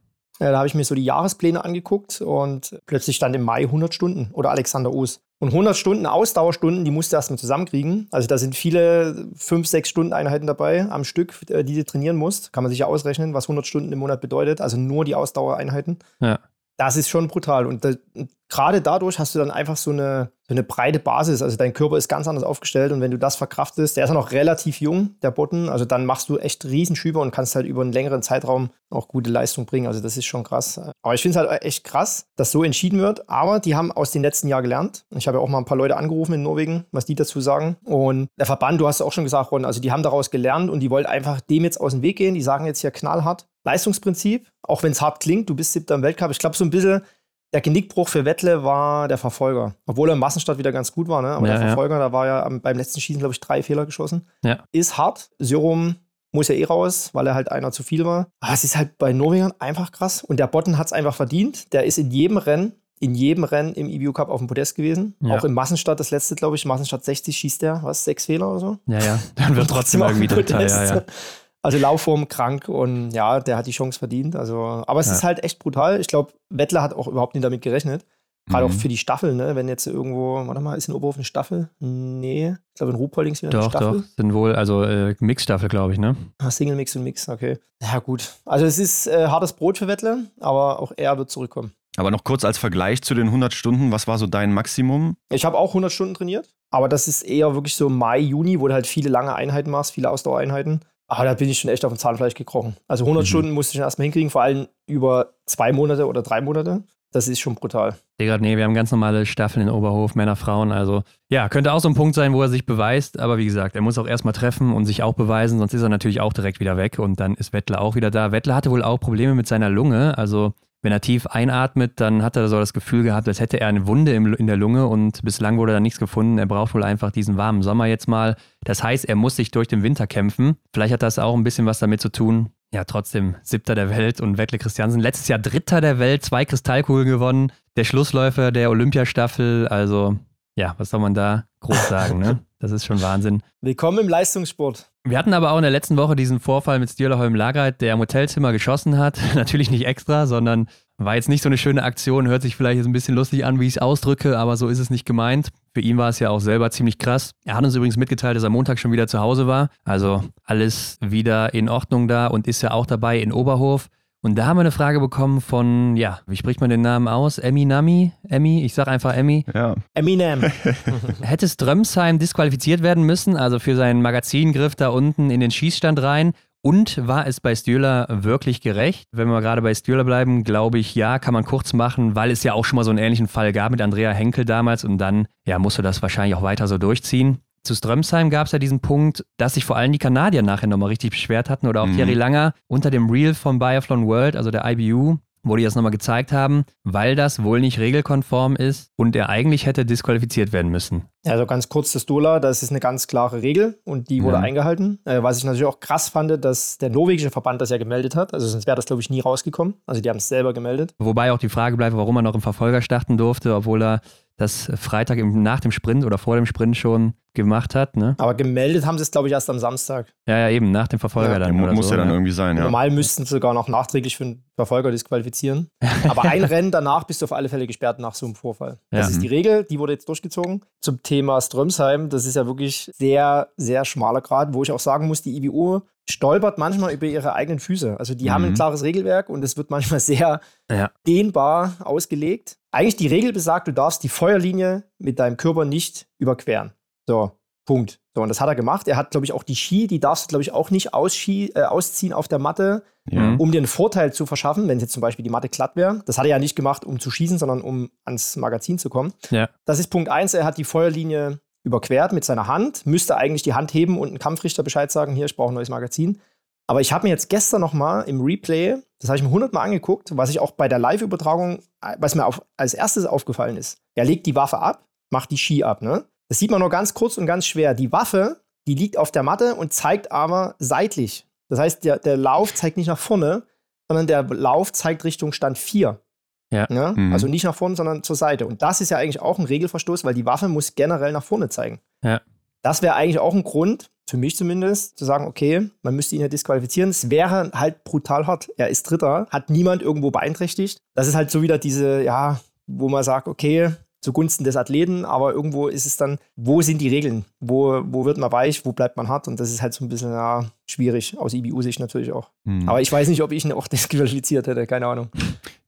Ja, da habe ich mir so die Jahrespläne angeguckt und plötzlich stand im Mai 100 Stunden oder Alexander Oos. Und 100 Stunden Ausdauerstunden, die musst du erstmal zusammenkriegen. Also da sind viele 5, 6 Stunden Einheiten dabei am Stück, äh, die du trainieren musst. Kann man sich ja ausrechnen, was 100 Stunden im Monat bedeutet. Also nur die Ausdauereinheiten. Ja. Das ist schon brutal. Und da, gerade dadurch hast du dann einfach so eine, so eine breite Basis. Also dein Körper ist ganz anders aufgestellt und wenn du das verkraftest, der ist ja noch relativ jung, der Botten, also dann machst du echt Riesenschübe und kannst halt über einen längeren Zeitraum auch gute Leistung bringen. Also das ist schon krass. Aber ich finde es halt echt krass, dass so entschieden wird. Aber die haben aus den letzten Jahren gelernt. Ich habe ja auch mal ein paar Leute angerufen in Norwegen, was die dazu sagen. Und der Verband, du hast auch schon gesagt, Ron, also die haben daraus gelernt und die wollen einfach dem jetzt aus dem Weg gehen. Die sagen jetzt hier knallhart Leistungsprinzip, auch wenn es hart klingt, du bist siebter im Weltcup. Ich glaube, so ein bisschen der Genickbruch für Wettle war der Verfolger. Obwohl er im Massenstart wieder ganz gut war, ne? aber ja, der Verfolger, ja. da war ja beim letzten Schießen, glaube ich, drei Fehler geschossen. Ja. Ist hart. Serum muss ja eh raus, weil er halt einer zu viel war. Aber es ist halt bei Norwegern einfach krass. Und der Botten hat es einfach verdient. Der ist in jedem Rennen, in jedem Rennen im EBU Cup auf dem Podest gewesen. Ja. Auch im Massenstart, das letzte, glaube ich, Massenstart 60 schießt der, was, sechs Fehler oder so? Ja, ja. Dann wird trotzdem irgendwie Dritter, ja, ja. Also Laufform krank und ja, der hat die Chance verdient. Also, aber es ja. ist halt echt brutal. Ich glaube, Wettler hat auch überhaupt nicht damit gerechnet. Gerade mhm. auch für die Staffel, ne? Wenn jetzt irgendwo, warte mal, ist in Oberhof eine Staffel? Nee. Ich glaube, in Ruhpolding ist wieder doch, eine Staffel. Doch, sind wohl, also äh, Mixstaffel, glaube ich, ne? Ah, Single Mix und Mix, okay. Ja, gut. Also es ist äh, hartes Brot für Wettle, aber auch er wird zurückkommen. Aber noch kurz als Vergleich zu den 100 Stunden, was war so dein Maximum? Ich habe auch 100 Stunden trainiert, aber das ist eher wirklich so Mai, Juni, wo du halt viele lange Einheiten machst, viele Ausdauereinheiten. Aber da bin ich schon echt auf dem Zahnfleisch gekrochen. Also 100 mhm. Stunden musste ich schon erstmal hinkriegen, vor allem über zwei Monate oder drei Monate. Das ist schon brutal. Digga, nee, wir haben ganz normale Staffeln in Oberhof, Männer, Frauen. Also ja, könnte auch so ein Punkt sein, wo er sich beweist. Aber wie gesagt, er muss auch erstmal treffen und sich auch beweisen, sonst ist er natürlich auch direkt wieder weg und dann ist Wettler auch wieder da. Wettler hatte wohl auch Probleme mit seiner Lunge. Also wenn er tief einatmet, dann hat er so das Gefühl gehabt, als hätte er eine Wunde im, in der Lunge und bislang wurde da nichts gefunden. Er braucht wohl einfach diesen warmen Sommer jetzt mal. Das heißt, er muss sich durch den Winter kämpfen. Vielleicht hat das auch ein bisschen was damit zu tun. Ja, trotzdem siebter der Welt und Wettle Christiansen letztes Jahr dritter der Welt, zwei Kristallkugeln gewonnen, der Schlussläufer der Olympiastaffel. Also ja, was soll man da groß sagen, ne? Das ist schon Wahnsinn. Willkommen im Leistungssport. Wir hatten aber auch in der letzten Woche diesen Vorfall mit Stierlerholm Lagreit, der im Hotelzimmer geschossen hat. Natürlich nicht extra, sondern war jetzt nicht so eine schöne Aktion. Hört sich vielleicht jetzt ein bisschen lustig an, wie ich es ausdrücke, aber so ist es nicht gemeint. Für ihn war es ja auch selber ziemlich krass. Er hat uns übrigens mitgeteilt, dass er Montag schon wieder zu Hause war. Also alles wieder in Ordnung da und ist ja auch dabei in Oberhof. Und da haben wir eine Frage bekommen von, ja, wie spricht man den Namen aus? Emmy Nami? Emmy? Ich sag einfach Emmy. Ja. Eminem. Hätte Strömsheim disqualifiziert werden müssen, also für seinen Magazingriff da unten in den Schießstand rein? Und war es bei Stühler wirklich gerecht? Wenn wir gerade bei Stühler bleiben, glaube ich, ja, kann man kurz machen, weil es ja auch schon mal so einen ähnlichen Fall gab mit Andrea Henkel damals und dann, ja, musste das wahrscheinlich auch weiter so durchziehen zu Strömsheim gab es ja diesen Punkt, dass sich vor allem die Kanadier nachher nochmal richtig beschwert hatten oder auch mhm. Thierry Langer unter dem Reel vom Biathlon World, also der IBU, wo die das nochmal gezeigt haben, weil das wohl nicht regelkonform ist und er eigentlich hätte disqualifiziert werden müssen. Also ganz kurz das Dola, das ist eine ganz klare Regel und die wurde ja. eingehalten. Äh, was ich natürlich auch krass fand, dass der norwegische Verband das ja gemeldet hat. Also sonst wäre das, glaube ich, nie rausgekommen. Also die haben es selber gemeldet. Wobei auch die Frage bleibt, warum er noch im Verfolger starten durfte, obwohl er das Freitag nach dem Sprint oder vor dem Sprint schon gemacht hat. Ne? Aber gemeldet haben sie es, glaube ich, erst am Samstag. Ja, ja, eben, nach dem Verfolger ja, dann. muss so, ja dann ne? irgendwie sein, ja. Normal müssten sie sogar noch nachträglich für einen Verfolger disqualifizieren. Aber ein Rennen danach bist du auf alle Fälle gesperrt nach so einem Vorfall. Das ja. ist die Regel, die wurde jetzt durchgezogen. Zum Thema Strömsheim, das ist ja wirklich sehr, sehr schmaler Grad, wo ich auch sagen muss, die IBU stolpert manchmal über ihre eigenen Füße. Also die mhm. haben ein mhm. klares Regelwerk und es wird manchmal sehr ja. dehnbar ausgelegt. Eigentlich die Regel besagt, du darfst die Feuerlinie mit deinem Körper nicht überqueren. So, Punkt. So, und das hat er gemacht. Er hat, glaube ich, auch die Ski, die darfst du, glaube ich, auch nicht äh, ausziehen auf der Matte, ja. um dir einen Vorteil zu verschaffen, wenn jetzt zum Beispiel die Matte glatt wäre. Das hat er ja nicht gemacht, um zu schießen, sondern um ans Magazin zu kommen. Ja. Das ist Punkt eins. Er hat die Feuerlinie überquert mit seiner Hand, müsste eigentlich die Hand heben und ein Kampfrichter Bescheid sagen, hier, ich brauche ein neues Magazin. Aber ich habe mir jetzt gestern noch mal im Replay, das habe ich mir hundertmal angeguckt, was ich auch bei der Live-Übertragung, was mir auf, als erstes aufgefallen ist. Er legt die Waffe ab, macht die Ski ab, ne? Das sieht man nur ganz kurz und ganz schwer. Die Waffe, die liegt auf der Matte und zeigt aber seitlich. Das heißt, der, der Lauf zeigt nicht nach vorne, sondern der Lauf zeigt Richtung Stand 4. Ja. Ne? Mhm. Also nicht nach vorne, sondern zur Seite. Und das ist ja eigentlich auch ein Regelverstoß, weil die Waffe muss generell nach vorne zeigen. Ja. Das wäre eigentlich auch ein Grund, für mich zumindest, zu sagen, okay, man müsste ihn ja disqualifizieren. Es wäre halt brutal hart. Er ist Dritter, hat niemand irgendwo beeinträchtigt. Das ist halt so wieder diese, ja, wo man sagt, okay, zugunsten des Athleten, aber irgendwo ist es dann, wo sind die Regeln? Wo, wo wird man weich, wo bleibt man hart? Und das ist halt so ein bisschen ja, schwierig, aus IBU-Sicht natürlich auch. Hm. Aber ich weiß nicht, ob ich ihn auch disqualifiziert hätte, keine Ahnung.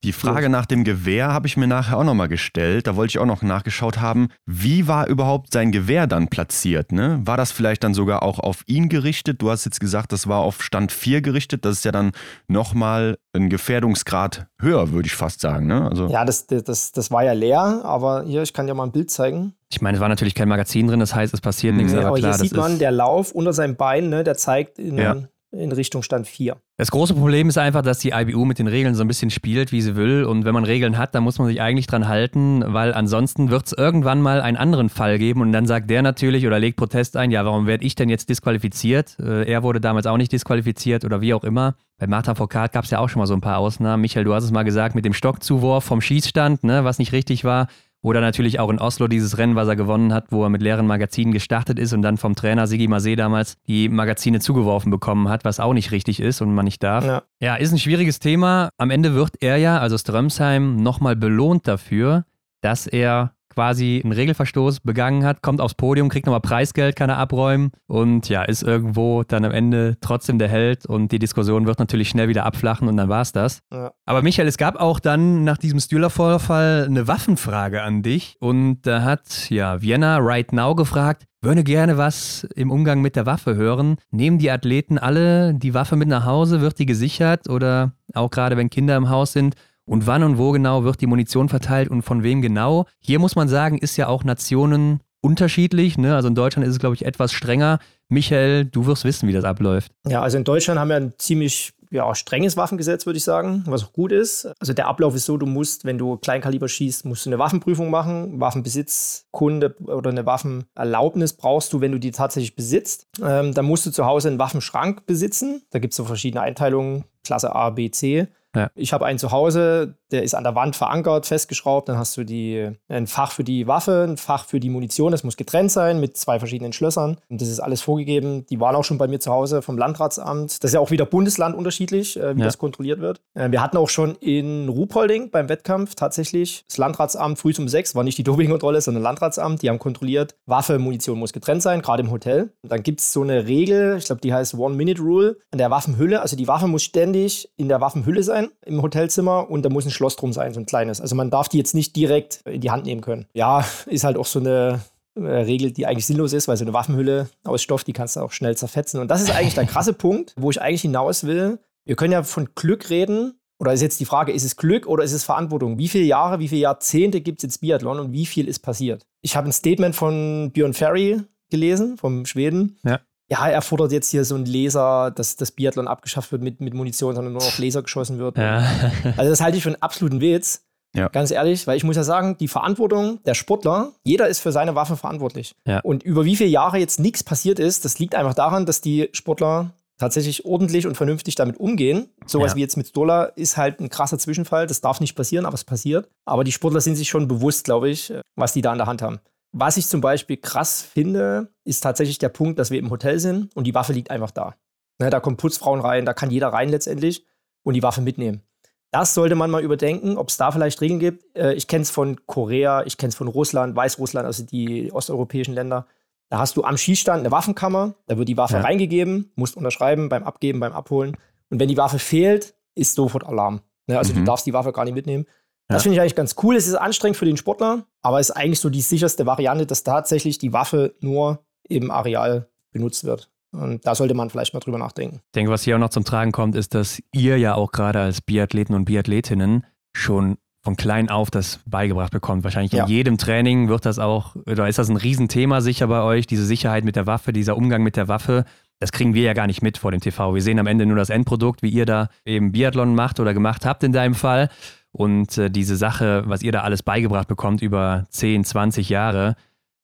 Die Frage nach dem Gewehr habe ich mir nachher auch nochmal gestellt. Da wollte ich auch noch nachgeschaut haben, wie war überhaupt sein Gewehr dann platziert? Ne? War das vielleicht dann sogar auch auf ihn gerichtet? Du hast jetzt gesagt, das war auf Stand 4 gerichtet. Das ist ja dann nochmal ein Gefährdungsgrad höher, würde ich fast sagen. Ne? Also ja, das, das, das war ja leer, aber hier, ich kann dir mal ein Bild zeigen. Ich meine, es war natürlich kein Magazin drin, das heißt, es passiert mhm. nichts. aber, aber klar, hier sieht man, der Lauf unter seinem Bein, ne, der zeigt in, ja in Richtung Stand 4. Das große Problem ist einfach, dass die IBU mit den Regeln so ein bisschen spielt, wie sie will. Und wenn man Regeln hat, dann muss man sich eigentlich dran halten, weil ansonsten wird es irgendwann mal einen anderen Fall geben und dann sagt der natürlich oder legt Protest ein, ja, warum werde ich denn jetzt disqualifiziert? Äh, er wurde damals auch nicht disqualifiziert oder wie auch immer. Bei Martha Foucault gab es ja auch schon mal so ein paar Ausnahmen. Michael, du hast es mal gesagt, mit dem Stockzuwurf vom Schießstand, ne, was nicht richtig war. Oder natürlich auch in Oslo dieses Rennen, was er gewonnen hat, wo er mit leeren Magazinen gestartet ist und dann vom Trainer Sigi Masé damals die Magazine zugeworfen bekommen hat, was auch nicht richtig ist und man nicht darf. Ja. ja, ist ein schwieriges Thema. Am Ende wird er ja, also Strömsheim, nochmal belohnt dafür, dass er quasi einen Regelverstoß begangen hat, kommt aufs Podium, kriegt nochmal Preisgeld, kann er abräumen und ja, ist irgendwo dann am Ende trotzdem der Held und die Diskussion wird natürlich schnell wieder abflachen und dann war es das. Ja. Aber Michael, es gab auch dann nach diesem Stühler-Vorfall eine Waffenfrage an dich und da hat ja Vienna Right Now gefragt, würde gerne was im Umgang mit der Waffe hören. Nehmen die Athleten alle die Waffe mit nach Hause? Wird die gesichert? Oder auch gerade wenn Kinder im Haus sind, und wann und wo genau wird die Munition verteilt und von wem genau. Hier muss man sagen, ist ja auch Nationen unterschiedlich. Ne? Also in Deutschland ist es, glaube ich, etwas strenger. Michael, du wirst wissen, wie das abläuft. Ja, also in Deutschland haben wir ein ziemlich ja, strenges Waffengesetz, würde ich sagen, was auch gut ist. Also der Ablauf ist so, du musst, wenn du Kleinkaliber schießt, musst du eine Waffenprüfung machen. Waffenbesitzkunde oder eine Waffenerlaubnis brauchst du, wenn du die tatsächlich besitzt. Ähm, dann musst du zu Hause einen Waffenschrank besitzen. Da gibt es so verschiedene Einteilungen, Klasse A, B, C. Ja. Ich habe einen zu Hause, der ist an der Wand verankert, festgeschraubt. Dann hast du die, ein Fach für die Waffe, ein Fach für die Munition. Das muss getrennt sein mit zwei verschiedenen Schlössern. Und das ist alles vorgegeben. Die waren auch schon bei mir zu Hause vom Landratsamt. Das ist ja auch wieder Bundesland unterschiedlich, äh, wie ja. das kontrolliert wird. Äh, wir hatten auch schon in Ruhpolding beim Wettkampf tatsächlich das Landratsamt früh um sechs, war nicht die Dopingkontrolle, sondern Landratsamt. Die haben kontrolliert, Waffe, Munition muss getrennt sein, gerade im Hotel. Und dann gibt es so eine Regel, ich glaube, die heißt One-Minute-Rule an der Waffenhülle. Also die Waffe muss ständig in der Waffenhülle sein im Hotelzimmer und da muss ein Schloss drum sein, so ein kleines. Also man darf die jetzt nicht direkt in die Hand nehmen können. Ja, ist halt auch so eine äh, Regel, die eigentlich sinnlos ist, weil so eine Waffenhülle aus Stoff, die kannst du auch schnell zerfetzen. Und das ist eigentlich der krasse Punkt, wo ich eigentlich hinaus will. Wir können ja von Glück reden. Oder ist jetzt die Frage, ist es Glück oder ist es Verantwortung? Wie viele Jahre, wie viele Jahrzehnte gibt es jetzt Biathlon und wie viel ist passiert? Ich habe ein Statement von Björn Ferry gelesen, vom Schweden. Ja ja, er fordert jetzt hier so einen Laser, dass das Biathlon abgeschafft wird mit, mit Munition, sondern nur noch Laser geschossen wird. Ja. Also das halte ich für einen absoluten Witz. Ja. Ganz ehrlich, weil ich muss ja sagen, die Verantwortung der Sportler, jeder ist für seine Waffe verantwortlich. Ja. Und über wie viele Jahre jetzt nichts passiert ist, das liegt einfach daran, dass die Sportler tatsächlich ordentlich und vernünftig damit umgehen. Sowas ja. wie jetzt mit Stola ist halt ein krasser Zwischenfall. Das darf nicht passieren, aber es passiert. Aber die Sportler sind sich schon bewusst, glaube ich, was die da an der Hand haben. Was ich zum Beispiel krass finde, ist tatsächlich der Punkt, dass wir im Hotel sind und die Waffe liegt einfach da. Ne, da kommen Putzfrauen rein, da kann jeder rein letztendlich und die Waffe mitnehmen. Das sollte man mal überdenken, ob es da vielleicht Regeln gibt. Äh, ich kenne es von Korea, ich kenne es von Russland, Weißrussland, also die osteuropäischen Länder. Da hast du am Schießstand eine Waffenkammer, da wird die Waffe ja. reingegeben, musst unterschreiben beim Abgeben, beim Abholen. Und wenn die Waffe fehlt, ist sofort Alarm. Ne, also mhm. du darfst die Waffe gar nicht mitnehmen. Das finde ich eigentlich ganz cool. Es ist anstrengend für den Sportler, aber es ist eigentlich so die sicherste Variante, dass tatsächlich die Waffe nur im Areal benutzt wird. Und da sollte man vielleicht mal drüber nachdenken. Ich denke, was hier auch noch zum Tragen kommt, ist, dass ihr ja auch gerade als Biathleten und Biathletinnen schon von klein auf das beigebracht bekommt. Wahrscheinlich ja. in jedem Training wird das auch, oder ist das ein Riesenthema sicher bei euch, diese Sicherheit mit der Waffe, dieser Umgang mit der Waffe. Das kriegen wir ja gar nicht mit vor dem TV. Wir sehen am Ende nur das Endprodukt, wie ihr da eben Biathlon macht oder gemacht habt in deinem Fall. Und äh, diese Sache, was ihr da alles beigebracht bekommt über 10, 20 Jahre,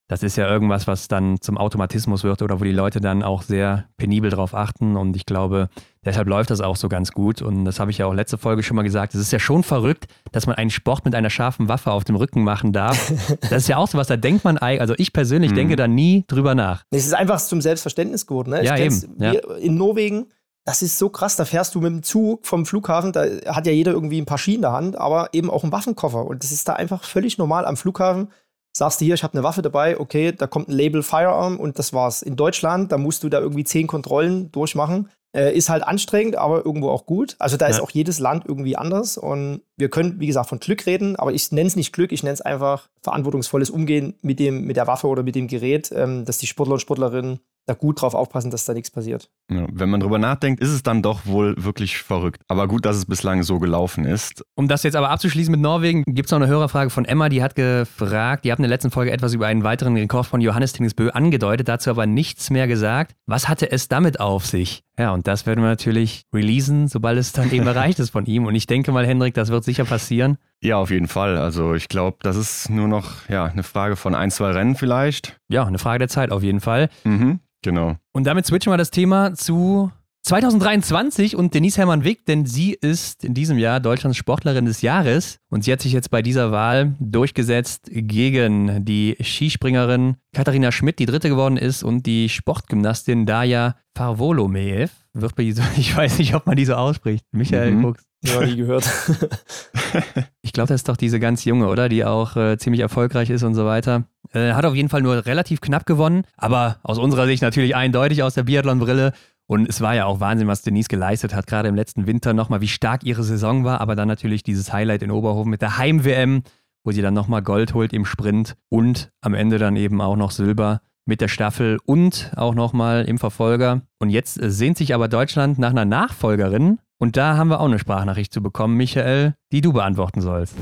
das ist ja irgendwas, was dann zum Automatismus wird oder wo die Leute dann auch sehr penibel drauf achten. Und ich glaube, deshalb läuft das auch so ganz gut. Und das habe ich ja auch letzte Folge schon mal gesagt. Es ist ja schon verrückt, dass man einen Sport mit einer scharfen Waffe auf dem Rücken machen darf. Das ist ja auch so was, da denkt man, also ich persönlich mhm. denke da nie drüber nach. Es ist einfach zum Selbstverständnis geworden. Ne? Ja, eben. Ja. In Norwegen das ist so krass, da fährst du mit dem Zug vom Flughafen, da hat ja jeder irgendwie ein paar Schienen in der Hand, aber eben auch einen Waffenkoffer. Und das ist da einfach völlig normal am Flughafen. Sagst du hier, ich habe eine Waffe dabei, okay, da kommt ein Label Firearm und das war's. In Deutschland, da musst du da irgendwie zehn Kontrollen durchmachen. Äh, ist halt anstrengend, aber irgendwo auch gut. Also da ja. ist auch jedes Land irgendwie anders. Und wir können, wie gesagt, von Glück reden, aber ich nenne es nicht Glück, ich nenne es einfach verantwortungsvolles Umgehen mit, dem, mit der Waffe oder mit dem Gerät, ähm, dass die Sportler und Sportlerinnen da gut drauf aufpassen, dass da nichts passiert. Ja, wenn man drüber nachdenkt, ist es dann doch wohl wirklich verrückt. Aber gut, dass es bislang so gelaufen ist. Um das jetzt aber abzuschließen mit Norwegen, gibt es noch eine Hörerfrage von Emma, die hat gefragt, die hat in der letzten Folge etwas über einen weiteren Rekord von Johannes Tingesbö angedeutet, dazu aber nichts mehr gesagt. Was hatte es damit auf sich? Ja, und das werden wir natürlich releasen, sobald es dann eben erreicht ist von ihm. Und ich denke mal, Hendrik, das wird sicher passieren. Ja, auf jeden Fall. Also ich glaube, das ist nur noch ja, eine Frage von ein, zwei Rennen vielleicht. Ja, eine Frage der Zeit auf jeden Fall. Mhm. Genau. Und damit switchen wir das Thema zu 2023 und Denise Hermann-Wick, denn sie ist in diesem Jahr Deutschlands Sportlerin des Jahres und sie hat sich jetzt bei dieser Wahl durchgesetzt gegen die Skispringerin Katharina Schmidt, die dritte geworden ist, und die Sportgymnastin Daya Farvolomeev. Wird bei, ich weiß nicht, ob man die so ausspricht. Michael mhm. Fuchs. Ja, nie gehört. ich glaube, das ist doch diese ganz junge, oder? Die auch äh, ziemlich erfolgreich ist und so weiter. Äh, hat auf jeden Fall nur relativ knapp gewonnen, aber aus unserer Sicht natürlich eindeutig aus der Biathlon-Brille. Und es war ja auch Wahnsinn, was Denise geleistet hat, gerade im letzten Winter nochmal, wie stark ihre Saison war, aber dann natürlich dieses Highlight in Oberhofen mit der Heim-WM, wo sie dann nochmal Gold holt im Sprint und am Ende dann eben auch noch Silber mit der Staffel und auch nochmal im Verfolger. Und jetzt sehnt sich aber Deutschland nach einer Nachfolgerin. Und da haben wir auch eine Sprachnachricht zu bekommen, Michael, die du beantworten sollst.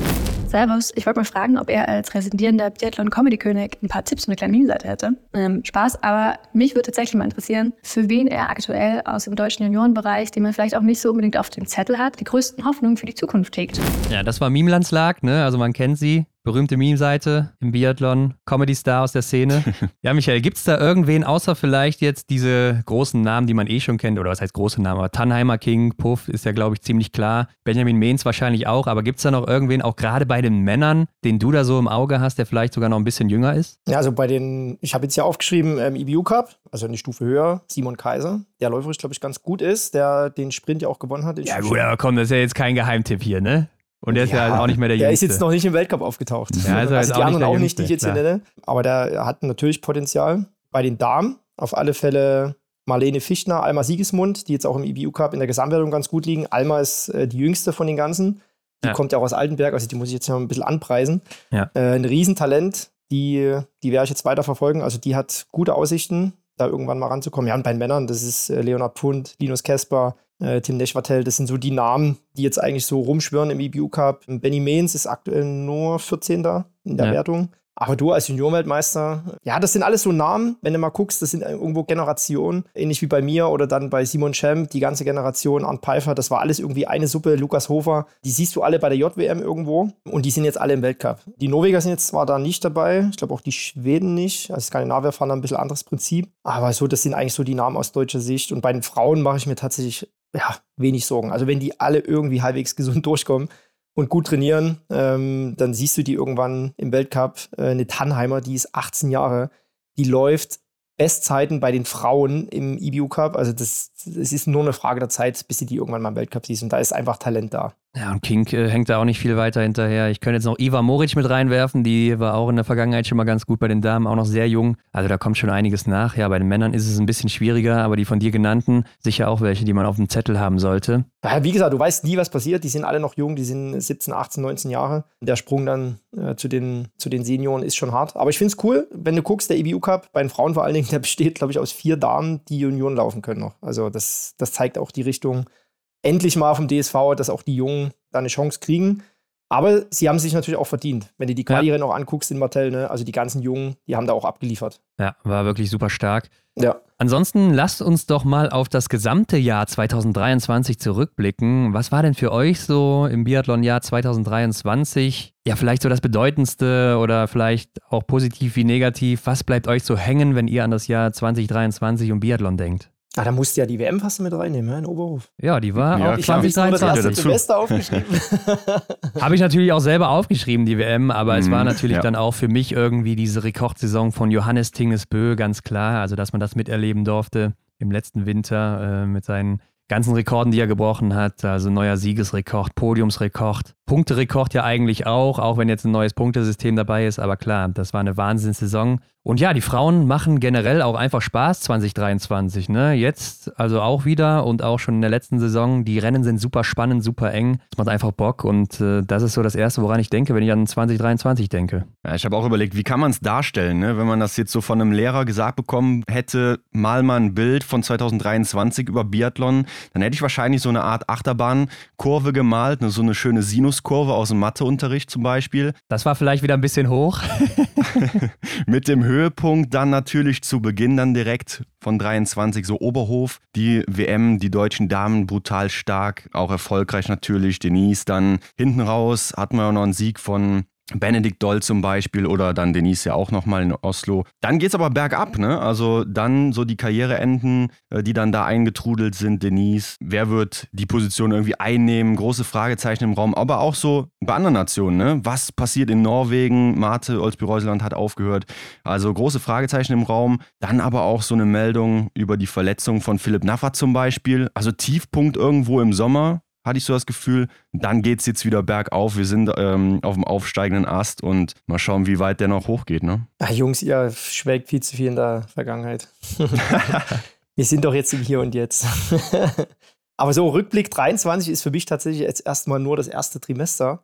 Servus, ich wollte mal fragen, ob er als residierender Biathlon-Comedy-König ein paar Tipps für eine kleine Meme-Seite hätte. Ähm, Spaß, aber mich würde tatsächlich mal interessieren, für wen er aktuell aus dem deutschen Juniorenbereich, den man vielleicht auch nicht so unbedingt auf dem Zettel hat, die größten Hoffnungen für die Zukunft hegt. Ja, das war Mimlandslag, ne? Also man kennt sie berühmte Meme-Seite im Biathlon, Comedy-Star aus der Szene. ja, Michael, gibt es da irgendwen, außer vielleicht jetzt diese großen Namen, die man eh schon kennt, oder was heißt große Namen, aber Tannheimer King, Puff ist ja, glaube ich, ziemlich klar. Benjamin Mehns wahrscheinlich auch, aber gibt es da noch irgendwen, auch gerade bei den Männern, den du da so im Auge hast, der vielleicht sogar noch ein bisschen jünger ist? Ja, also bei den, ich habe jetzt hier aufgeschrieben, ähm, IBU Cup, also eine Stufe höher, Simon Kaiser, der läuferisch, glaube ich, ganz gut ist, der den Sprint ja auch gewonnen hat. Ja, gut, aber komm, das ist ja jetzt kein Geheimtipp hier, ne? Und der ist ja, ja auch nicht mehr der Jüngste. Der ist jetzt noch nicht im Weltcup aufgetaucht. Ja, also, also die anderen auch nicht, die ich jetzt hier nenne. Aber der hat natürlich Potenzial. Bei den Damen auf alle Fälle Marlene Fichtner, Alma Siegesmund, die jetzt auch im IBU Cup in der Gesamtwertung ganz gut liegen. Alma ist äh, die jüngste von den ganzen. Die ja. kommt ja auch aus Altenberg, also die muss ich jetzt noch ein bisschen anpreisen. Ja. Äh, ein Riesentalent, die, die werde ich jetzt weiter verfolgen. Also die hat gute Aussichten, da irgendwann mal ranzukommen. Ja, und bei den Männern, das ist äh, Leonard Pund, Linus Kesper, äh, Tim Neschwatel, das sind so die Namen, die jetzt eigentlich so rumschwören im EBU Cup. Benny Means ist aktuell nur 14. in der ja. Wertung. Aber du als Juniorweltmeister, ja, das sind alles so Namen, wenn du mal guckst, das sind irgendwo Generationen, ähnlich wie bei mir oder dann bei Simon Schemp, die ganze Generation, Arndt Pfeiffer, das war alles irgendwie eine Suppe, Lukas Hofer, die siehst du alle bei der JWM irgendwo und die sind jetzt alle im Weltcup. Die Norweger sind jetzt zwar da nicht dabei, ich glaube auch die Schweden nicht, also Skandinavier fahren da ein bisschen anderes Prinzip, aber so, das sind eigentlich so die Namen aus deutscher Sicht und bei den Frauen mache ich mir tatsächlich ja, wenig Sorgen. Also wenn die alle irgendwie halbwegs gesund durchkommen und gut trainieren, ähm, dann siehst du die irgendwann im Weltcup. Äh, eine Tannheimer, die ist 18 Jahre, die läuft Bestzeiten bei den Frauen im EBU Cup. Also das, das ist nur eine Frage der Zeit, bis du die irgendwann mal im Weltcup siehst. Und da ist einfach Talent da. Ja, und King äh, hängt da auch nicht viel weiter hinterher. Ich könnte jetzt noch Iva Moric mit reinwerfen, die war auch in der Vergangenheit schon mal ganz gut bei den Damen, auch noch sehr jung. Also da kommt schon einiges nach. Ja, bei den Männern ist es ein bisschen schwieriger, aber die von dir genannten, sicher auch welche, die man auf dem Zettel haben sollte. Ja, wie gesagt, du weißt nie, was passiert. Die sind alle noch jung, die sind 17, 18, 19 Jahre. Der Sprung dann äh, zu, den, zu den Senioren ist schon hart. Aber ich finde es cool, wenn du guckst, der EBU Cup, bei den Frauen vor allen Dingen, der besteht, glaube ich, aus vier Damen, die Junioren laufen können noch. Also das, das zeigt auch die Richtung endlich mal vom DSV, dass auch die Jungen da eine Chance kriegen. Aber sie haben sich natürlich auch verdient. Wenn du die Karriere ja. noch anguckst in Martell, ne? also die ganzen Jungen, die haben da auch abgeliefert. Ja, war wirklich super stark. Ja. Ansonsten lasst uns doch mal auf das gesamte Jahr 2023 zurückblicken. Was war denn für euch so im Biathlon-Jahr 2023? Ja, vielleicht so das Bedeutendste oder vielleicht auch positiv wie negativ. Was bleibt euch so hängen, wenn ihr an das Jahr 2023 und Biathlon denkt? Ah, da musst du ja die WM fast mit reinnehmen, ja, in Oberhof. Ja, die war ja, auch ich 2023. Ich habe aufgeschrieben. habe ich natürlich auch selber aufgeschrieben, die WM, aber es war mhm, natürlich ja. dann auch für mich irgendwie diese Rekordsaison von Johannes Tingesbö, ganz klar. Also, dass man das miterleben durfte im letzten Winter äh, mit seinen ganzen Rekorden, die er gebrochen hat. Also neuer Siegesrekord, Podiumsrekord, Punkterekord ja eigentlich auch, auch wenn jetzt ein neues Punktesystem dabei ist. Aber klar, das war eine Wahnsinnssaison. Und ja, die Frauen machen generell auch einfach Spaß 2023. Ne? Jetzt also auch wieder und auch schon in der letzten Saison. Die Rennen sind super spannend, super eng. Es macht einfach Bock und äh, das ist so das Erste, woran ich denke, wenn ich an 2023 denke. Ja, ich habe auch überlegt, wie kann man es darstellen, ne? wenn man das jetzt so von einem Lehrer gesagt bekommen hätte, mal mal ein Bild von 2023 über Biathlon, dann hätte ich wahrscheinlich so eine Art Achterbahnkurve gemalt, ne? so eine schöne Sinuskurve aus dem Matheunterricht zum Beispiel. Das war vielleicht wieder ein bisschen hoch. Mit dem Höhe Höhepunkt dann natürlich zu Beginn dann direkt von 23 so Oberhof. Die WM, die deutschen Damen brutal stark, auch erfolgreich natürlich. Denise dann hinten raus hatten wir noch einen Sieg von Benedikt Doll zum Beispiel oder dann Denise ja auch nochmal in Oslo. Dann geht es aber bergab, ne? Also dann so die Karriereenden, äh, die dann da eingetrudelt sind. Denise, wer wird die Position irgendwie einnehmen? Große Fragezeichen im Raum, aber auch so bei anderen Nationen, ne? Was passiert in Norwegen? Marte Olsby-Reuseland hat aufgehört. Also große Fragezeichen im Raum. Dann aber auch so eine Meldung über die Verletzung von Philipp Naffer zum Beispiel. Also Tiefpunkt irgendwo im Sommer hatte ich so das Gefühl. Dann geht es jetzt wieder bergauf. Wir sind ähm, auf dem aufsteigenden Ast und mal schauen, wie weit der noch hochgeht. Ne? Ach, Jungs, ihr schwelgt viel zu viel in der Vergangenheit. wir sind doch jetzt im Hier und Jetzt. Aber so Rückblick 23 ist für mich tatsächlich jetzt erstmal nur das erste Trimester.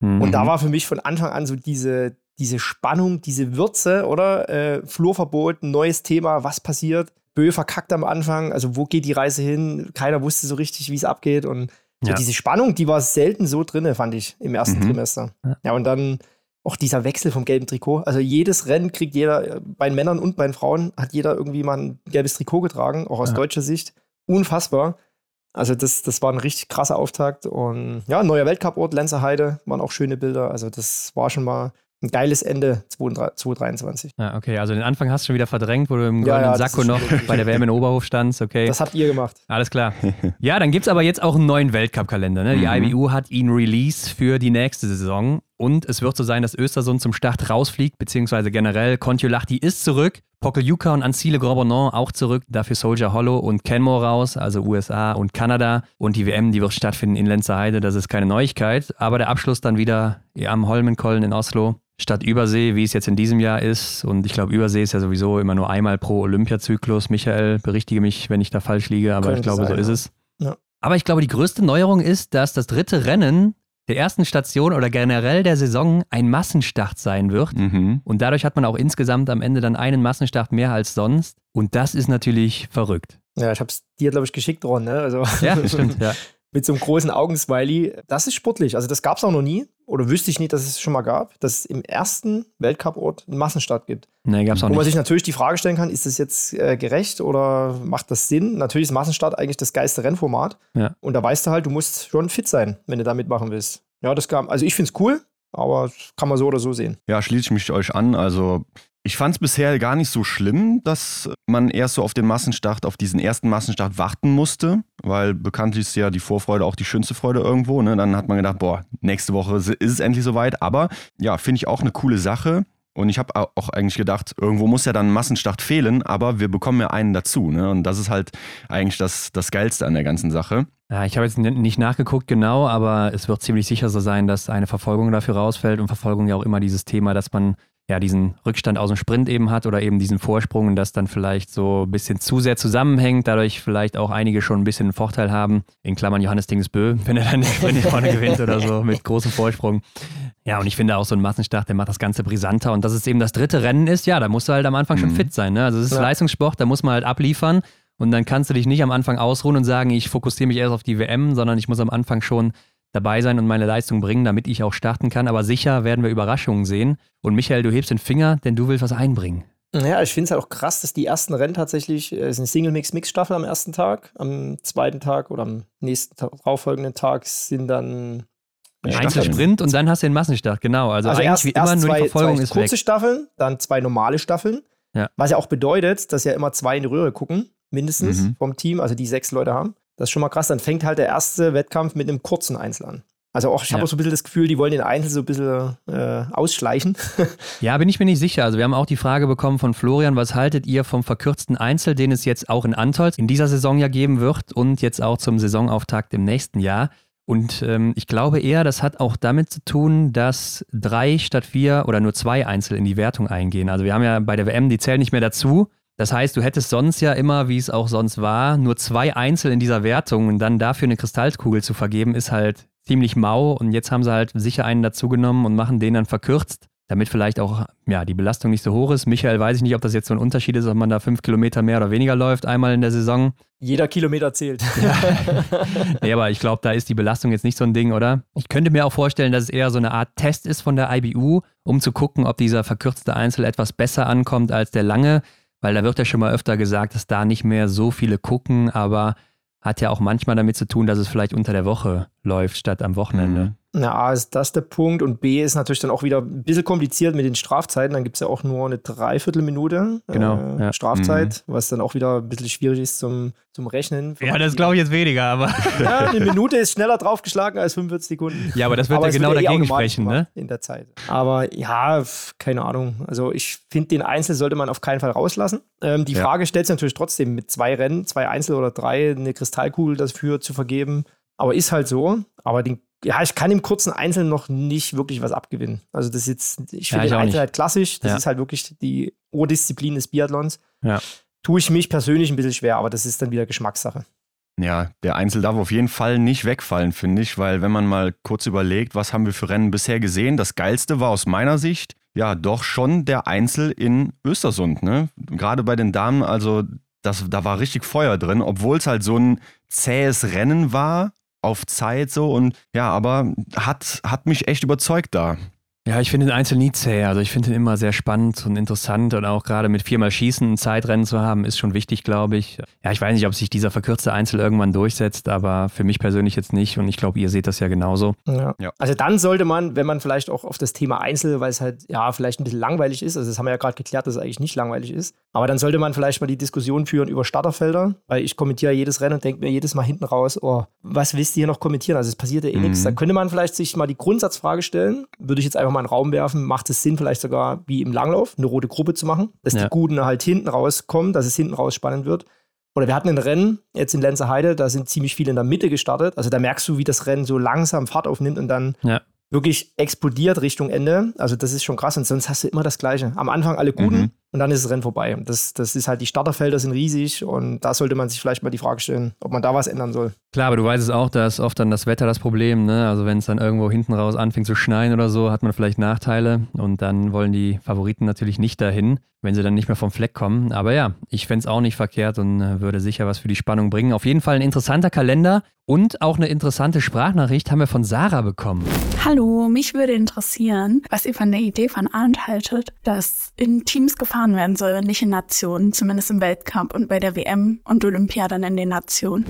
Mhm. Und da war für mich von Anfang an so diese, diese Spannung, diese Würze, oder? Äh, Flurverbot, neues Thema, was passiert? Bö verkackt am Anfang, also wo geht die Reise hin? Keiner wusste so richtig, wie es abgeht. Und so ja. diese Spannung, die war selten so drin, fand ich, im ersten mhm. Trimester. Ja. und dann auch dieser Wechsel vom gelben Trikot. Also jedes Rennen kriegt jeder, bei den Männern und bei den Frauen, hat jeder irgendwie mal ein gelbes Trikot getragen, auch aus ja. deutscher Sicht. Unfassbar. Also das, das war ein richtig krasser Auftakt. Und ja, neuer Weltcuport, Lenzerheide, waren auch schöne Bilder. Also das war schon mal ein geiles Ende 2023. Ja, okay, also den Anfang hast du schon wieder verdrängt, wo du im goldenen ja, ja, Sakko noch bei der WM in Oberhof standst, okay. Das habt ihr gemacht. Alles klar. Ja, dann gibt es aber jetzt auch einen neuen Weltcup-Kalender. Ne? Die mhm. IBU hat ihn release für die nächste Saison und es wird so sein, dass Östersund zum Start rausfliegt, beziehungsweise generell Kontiolahti ist zurück. Pokeljuka und Ancile Grobonnon auch zurück, dafür Soldier Hollow und Kenmore raus, also USA und Kanada. Und die WM, die wird stattfinden in Lenzerheide, das ist keine Neuigkeit. Aber der Abschluss dann wieder am Holmenkollen in Oslo statt Übersee, wie es jetzt in diesem Jahr ist. Und ich glaube, Übersee ist ja sowieso immer nur einmal pro Olympiazyklus. Michael, berichtige mich, wenn ich da falsch liege, aber Könnte ich glaube, sein, so ist es. Ja. Aber ich glaube, die größte Neuerung ist, dass das dritte Rennen der ersten Station oder generell der Saison ein Massenstart sein wird. Mhm. Und dadurch hat man auch insgesamt am Ende dann einen Massenstart mehr als sonst. Und das ist natürlich verrückt. Ja, ich habe es dir, glaube ich, geschickt, Ron. Ne? Also ja, stimmt, ja. mit so einem großen Augensmiley. Das ist sportlich. Also das gab es auch noch nie. Oder wüsste ich nicht, dass es schon mal gab, dass es im ersten Weltcuport einen Massenstart gibt. Nee, gab's auch nicht. Wo man sich natürlich die Frage stellen kann, ist das jetzt äh, gerecht oder macht das Sinn? Natürlich ist Massenstart eigentlich das geilste Rennformat. Ja. Und da weißt du halt, du musst schon fit sein, wenn du da mitmachen willst. Ja, das kam. Also ich finde es cool, aber kann man so oder so sehen. Ja, schließe ich mich euch an. Also ich fand es bisher gar nicht so schlimm, dass man erst so auf den Massenstart, auf diesen ersten Massenstart warten musste, weil bekanntlich ist ja die Vorfreude auch die schönste Freude irgendwo. Ne? Dann hat man gedacht, boah, nächste Woche ist es endlich soweit. Aber ja, finde ich auch eine coole Sache. Und ich habe auch eigentlich gedacht, irgendwo muss ja dann Massenstart fehlen, aber wir bekommen ja einen dazu. Ne? Und das ist halt eigentlich das, das Geilste an der ganzen Sache. Ja, ich habe jetzt nicht nachgeguckt genau, aber es wird ziemlich sicher so sein, dass eine Verfolgung dafür rausfällt. Und Verfolgung ja auch immer dieses Thema, dass man ja diesen Rückstand aus dem Sprint eben hat oder eben diesen Vorsprung und das dann vielleicht so ein bisschen zu sehr zusammenhängt, dadurch vielleicht auch einige schon ein bisschen einen Vorteil haben. In Klammern Johannes Dingsbö, wenn er dann den Sprint vorne gewinnt oder so mit großem Vorsprung. Ja, und ich finde auch so ein Massenstart, der macht das Ganze brisanter. Und dass es eben das dritte Rennen ist, ja, da musst du halt am Anfang schon mhm. fit sein. Ne? Also es ist ja. Leistungssport, da muss man halt abliefern. Und dann kannst du dich nicht am Anfang ausruhen und sagen, ich fokussiere mich erst auf die WM, sondern ich muss am Anfang schon dabei sein und meine Leistung bringen, damit ich auch starten kann. Aber sicher werden wir Überraschungen sehen. Und Michael, du hebst den Finger, denn du willst was einbringen. Ja, ich finde es halt auch krass, dass die ersten Rennen tatsächlich, es ist eine Single-Mix-Mix-Staffel am ersten Tag, am zweiten Tag oder am nächsten darauffolgenden Tag sind dann Einzelsprint und dann hast du den Massenstart, genau. Also, also eigentlich erst, wie immer nur zwei, die Verfolgung zwei ist kurze weg. Staffeln, dann zwei normale Staffeln. Ja. Was ja auch bedeutet, dass ja immer zwei in die Röhre gucken, mindestens mhm. vom Team, also die sechs Leute haben. Das ist schon mal krass. Dann fängt halt der erste Wettkampf mit einem kurzen Einzel an. Also auch, ich habe ja. auch so ein bisschen das Gefühl, die wollen den Einzel so ein bisschen äh, ausschleichen. ja, bin ich mir nicht sicher. Also wir haben auch die Frage bekommen von Florian, was haltet ihr vom verkürzten Einzel, den es jetzt auch in Antolz in dieser Saison ja geben wird und jetzt auch zum Saisonauftakt im nächsten Jahr? Und ähm, ich glaube eher, das hat auch damit zu tun, dass drei statt vier oder nur zwei Einzel in die Wertung eingehen. Also wir haben ja bei der WM, die zählen nicht mehr dazu. Das heißt, du hättest sonst ja immer, wie es auch sonst war, nur zwei Einzel in dieser Wertung und dann dafür eine Kristallkugel zu vergeben, ist halt ziemlich mau. Und jetzt haben sie halt sicher einen dazugenommen und machen den dann verkürzt, damit vielleicht auch ja, die Belastung nicht so hoch ist. Michael weiß ich nicht, ob das jetzt so ein Unterschied ist, ob man da fünf Kilometer mehr oder weniger läuft, einmal in der Saison. Jeder Kilometer zählt. Ja. nee, aber ich glaube, da ist die Belastung jetzt nicht so ein Ding, oder? Ich könnte mir auch vorstellen, dass es eher so eine Art Test ist von der IBU, um zu gucken, ob dieser verkürzte Einzel etwas besser ankommt als der lange weil da wird ja schon mal öfter gesagt, dass da nicht mehr so viele gucken, aber hat ja auch manchmal damit zu tun, dass es vielleicht unter der Woche läuft statt am Wochenende. Mhm. Na, A ist das der Punkt und B ist natürlich dann auch wieder ein bisschen kompliziert mit den Strafzeiten. Dann gibt es ja auch nur eine Dreiviertelminute genau, äh, ja. Strafzeit, mhm. was dann auch wieder ein bisschen schwierig ist zum, zum Rechnen. Ja, das glaube ich jetzt weniger, aber. Ja, eine Minute ist schneller draufgeschlagen als 45 Sekunden. Ja, aber das wird aber ja genau wird dagegen sprechen, ne? In der Zeit. Aber ja, keine Ahnung. Also ich finde, den Einzel sollte man auf keinen Fall rauslassen. Ähm, die ja. Frage stellt sich natürlich trotzdem, mit zwei Rennen, zwei Einzel oder drei, eine Kristallkugel dafür zu vergeben aber ist halt so. Aber den, ja, ich kann im kurzen Einzel noch nicht wirklich was abgewinnen. Also das ist jetzt, ich finde Ja, den Einzel halt klassisch. Das Ja. ist halt wirklich die Urdisziplin des Biathlons. Ja. Tue ich mich persönlich ein bisschen schwer, aber das ist dann wieder Geschmackssache. Ja, der Einzel darf auf jeden Fall nicht wegfallen, finde ich, weil wenn man mal kurz überlegt, was haben wir für Rennen bisher gesehen, das geilste war aus meiner Sicht ja doch schon der Einzel in Östersund, ne? Gerade bei den Damen, also das, da war richtig Feuer drin, obwohl es halt so ein zähes Rennen war auf Zeit so und ja, aber hat, hat mich echt überzeugt da. Ja, ich finde den Einzel nie zäh. Also ich finde ihn immer sehr spannend und interessant und auch gerade mit viermal Schießen ein Zeitrennen zu haben, ist schon wichtig, glaube ich. Ja, ich weiß nicht, ob sich dieser verkürzte Einzel irgendwann durchsetzt, aber für mich persönlich jetzt nicht und ich glaube, ihr seht das ja genauso. Ja. Ja. Also dann sollte man, wenn man vielleicht auch auf das Thema Einzel, weil es halt ja vielleicht ein bisschen langweilig ist, also das haben wir ja gerade geklärt, dass es eigentlich nicht langweilig ist, aber dann sollte man vielleicht mal die Diskussion führen über Starterfelder, weil ich kommentiere jedes Rennen und denke mir jedes Mal hinten raus, oh, was willst du hier noch kommentieren? Also es passiert ja eh Mhm. nichts. Da könnte man vielleicht sich mal die Grundsatzfrage stellen, würde ich jetzt einfach mal in den Raum werfen, macht es Sinn, vielleicht sogar wie im Langlauf eine rote Gruppe zu machen, dass Ja. die Guten halt hinten rauskommen, dass es hinten raus spannend wird. Oder wir hatten ein Rennen jetzt in Lenzerheide, da sind ziemlich viele in der Mitte gestartet. Also da merkst du, wie das Rennen so langsam Fahrt aufnimmt und dann Ja. wirklich explodiert Richtung Ende. Also das ist schon krass. Und sonst hast du immer das Gleiche. Am Anfang alle Guten Mhm. Und dann ist das Rennen vorbei. Das, das ist halt, die Starterfelder sind riesig und da sollte man sich vielleicht mal die Frage stellen, ob man da was ändern soll. Klar, aber du weißt es auch, da ist oft dann das Wetter das Problem. Ne? Also wenn es dann irgendwo hinten raus anfängt zu schneien oder so, hat man vielleicht Nachteile und dann wollen die Favoriten natürlich nicht dahin, wenn sie dann nicht mehr vom Fleck kommen. Aber ja, ich fände es auch nicht verkehrt und äh, würde sicher was für die Spannung bringen. Auf jeden Fall ein interessanter Kalender und auch eine interessante Sprachnachricht haben wir von Sarah bekommen. Hallo, mich würde interessieren, was ihr von der Idee von Arndt haltet, dass in Teams gefahren werden soll, nicht in Nationen, zumindest im Weltcup und bei der WM und Olympia dann in den Nationen.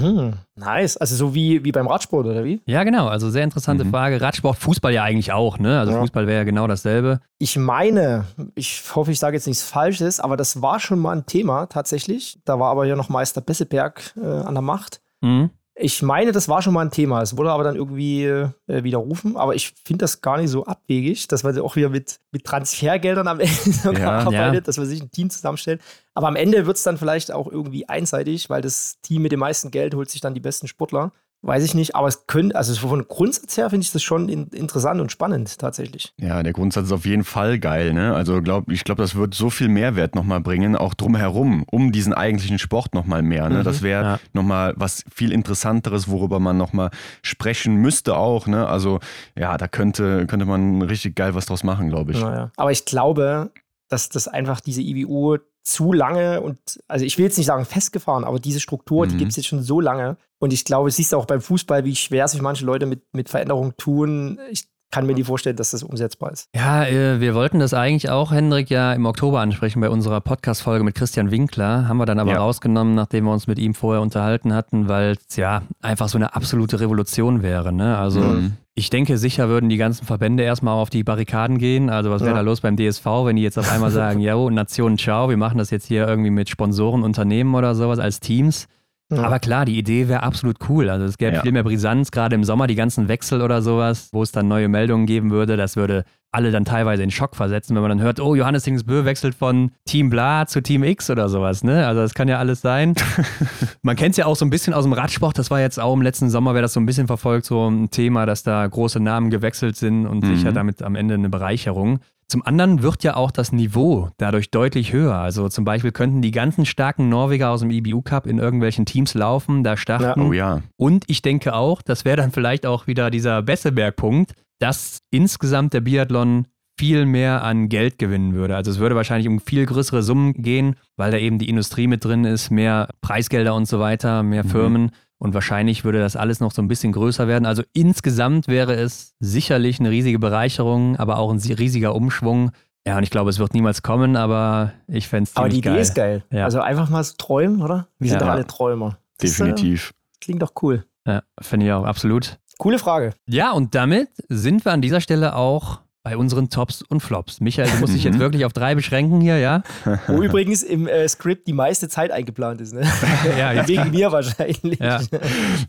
Mhm. Nice. Also so wie, wie beim Radsport, oder wie? Ja, genau, also sehr interessante Mhm. Frage. Radsport, Fußball ja eigentlich auch, ne? Also Ja. Fußball wäre ja genau dasselbe. Ich meine, ich hoffe, ich sage jetzt nichts Falsches, aber das war schon mal ein Thema tatsächlich. Da war aber ja noch Meister Besseberg äh, an der Macht. Mhm. Ich meine, das war schon mal ein Thema. Es wurde aber dann irgendwie äh, widerrufen. Aber ich finde das gar nicht so abwegig, dass man auch wieder mit, mit Transfergeldern am Ende Ja, arbeitet, ja. dass man sich ein Team zusammenstellt. Aber am Ende wird es dann vielleicht auch irgendwie einseitig, weil das Team mit dem meisten Geld holt sich dann die besten Sportler. Weiß ich nicht, aber es könnte, also von Grundsatz her finde ich das schon in, interessant und spannend tatsächlich. Ja, der Grundsatz ist auf jeden Fall geil, ne? Also glaub, ich glaube, das wird so viel Mehrwert nochmal bringen, auch drumherum, um diesen eigentlichen Sport nochmal mehr. Ne? Mhm. Das wäre Ja. nochmal was viel Interessanteres, worüber man nochmal sprechen müsste auch, ne? Also ja, da könnte, könnte man richtig geil was draus machen, glaube ich. Naja. Aber ich glaube, dass das einfach diese IBU zu lange und, also ich will jetzt nicht sagen festgefahren, aber diese Struktur, die Mhm. gibt es jetzt schon so lange. Und ich glaube, siehst du auch beim Fußball, wie schwer sich manche Leute mit, mit Veränderungen tun. Ich kann mir nie vorstellen, dass das umsetzbar ist. Ja, äh, wir wollten das eigentlich auch, Hendrik, ja im Oktober ansprechen bei unserer Podcast-Folge mit Christian Winkler. Haben wir dann aber Ja. rausgenommen, nachdem wir uns mit ihm vorher unterhalten hatten, weil es ja einfach so eine absolute Revolution wäre. Ne? Also Mhm. Ich denke, sicher würden die ganzen Verbände erstmal auf die Barrikaden gehen. Also was wäre Ja. da los beim DSV, wenn die jetzt auf einmal sagen, ja, Nation, ciao, wir machen das jetzt hier irgendwie mit Sponsoren, Unternehmen oder sowas als Teams. Ja. Aber klar, die Idee wäre absolut cool. Also es gäbe Ja. viel mehr Brisanz, gerade im Sommer, die ganzen Wechsel oder sowas, wo es dann neue Meldungen geben würde. Das würde alle dann teilweise in Schock versetzen, wenn man dann hört, oh, Johannes Dingsbö wechselt von Team Bla zu Team X oder sowas. Ne? Also das kann ja alles sein. man kennt es ja auch so ein bisschen aus dem Radsport. Das war jetzt auch im letzten Sommer, wer das so ein bisschen verfolgt, so ein Thema, dass da große Namen gewechselt sind und Mhm. sicher damit am Ende eine Bereicherung. Zum anderen wird ja auch das Niveau dadurch deutlich höher. Also zum Beispiel könnten die ganzen starken Norweger aus dem IBU Cup in irgendwelchen Teams laufen, da starten. Oh ja. Und ich denke auch, das wäre dann vielleicht auch wieder dieser Besseberg-Punkt, dass insgesamt der Biathlon viel mehr an Geld gewinnen würde. Also es würde wahrscheinlich um viel größere Summen gehen, weil da eben die Industrie mit drin ist, mehr Preisgelder und so weiter, mehr Mhm. Firmen. Und wahrscheinlich würde das alles noch so ein bisschen größer werden. Also insgesamt wäre es sicherlich eine riesige Bereicherung, aber auch ein riesiger Umschwung. Ja, und ich glaube, es wird niemals kommen, aber ich fände es aber die ziemlich Idee geil. ist geil. Ja. Also einfach mal so träumen, oder? Wir sind Ja. doch alle Träumer. Das, äh, Definitiv. klingt doch cool. Ja, finde ich auch, absolut. Coole Frage. Ja, und damit sind wir an dieser Stelle auch bei unseren Tops und Flops. Michael, du musst dich jetzt Mhm. wirklich auf drei beschränken hier, ja? Wo übrigens im äh, Skript die meiste Zeit eingeplant ist. Ne? Ja, Wegen mir wahrscheinlich. Ja.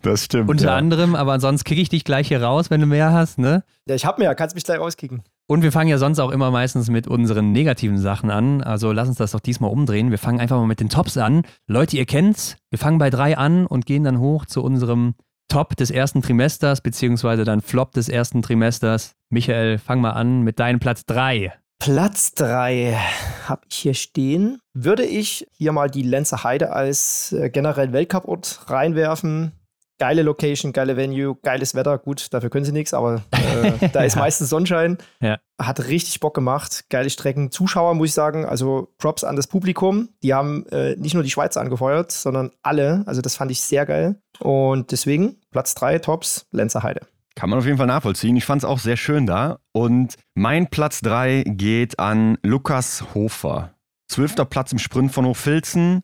Das stimmt. Unter ja. anderem, aber sonst kicke ich dich gleich hier raus, wenn du mehr hast, ne? Ja, ich hab mehr, kannst mich gleich rauskicken. Und wir fangen ja sonst auch immer meistens mit unseren negativen Sachen an. Also lass uns das doch diesmal umdrehen. Wir fangen einfach mal mit den Tops an. Leute, ihr kennt's. Wir fangen bei drei an und gehen dann hoch zu unserem Top des ersten Trimesters, beziehungsweise dann Flop des ersten Trimesters. Michael, fang mal an mit deinem Platz 3. Platz 3 habe ich hier stehen. Würde ich hier mal die Lenzer Heide als äh, generell Weltcuport reinwerfen. Geile Location, geile Venue, geiles Wetter. Gut, dafür können sie nichts, aber äh, da ist meistens Sonnenschein. Ja. Hat richtig Bock gemacht. Geile Strecken. Zuschauer, muss ich sagen, also Props an das Publikum. Die haben äh, nicht nur die Schweizer angefeuert, sondern alle. Also das fand ich sehr geil. Und deswegen Platz 3, Tops, Lenzer Heide. Kann man auf jeden Fall nachvollziehen. Ich fand es auch sehr schön da. Und mein Platz 3 geht an Lukas Hofer. Zwölfter Platz im Sprint von Hochfilzen.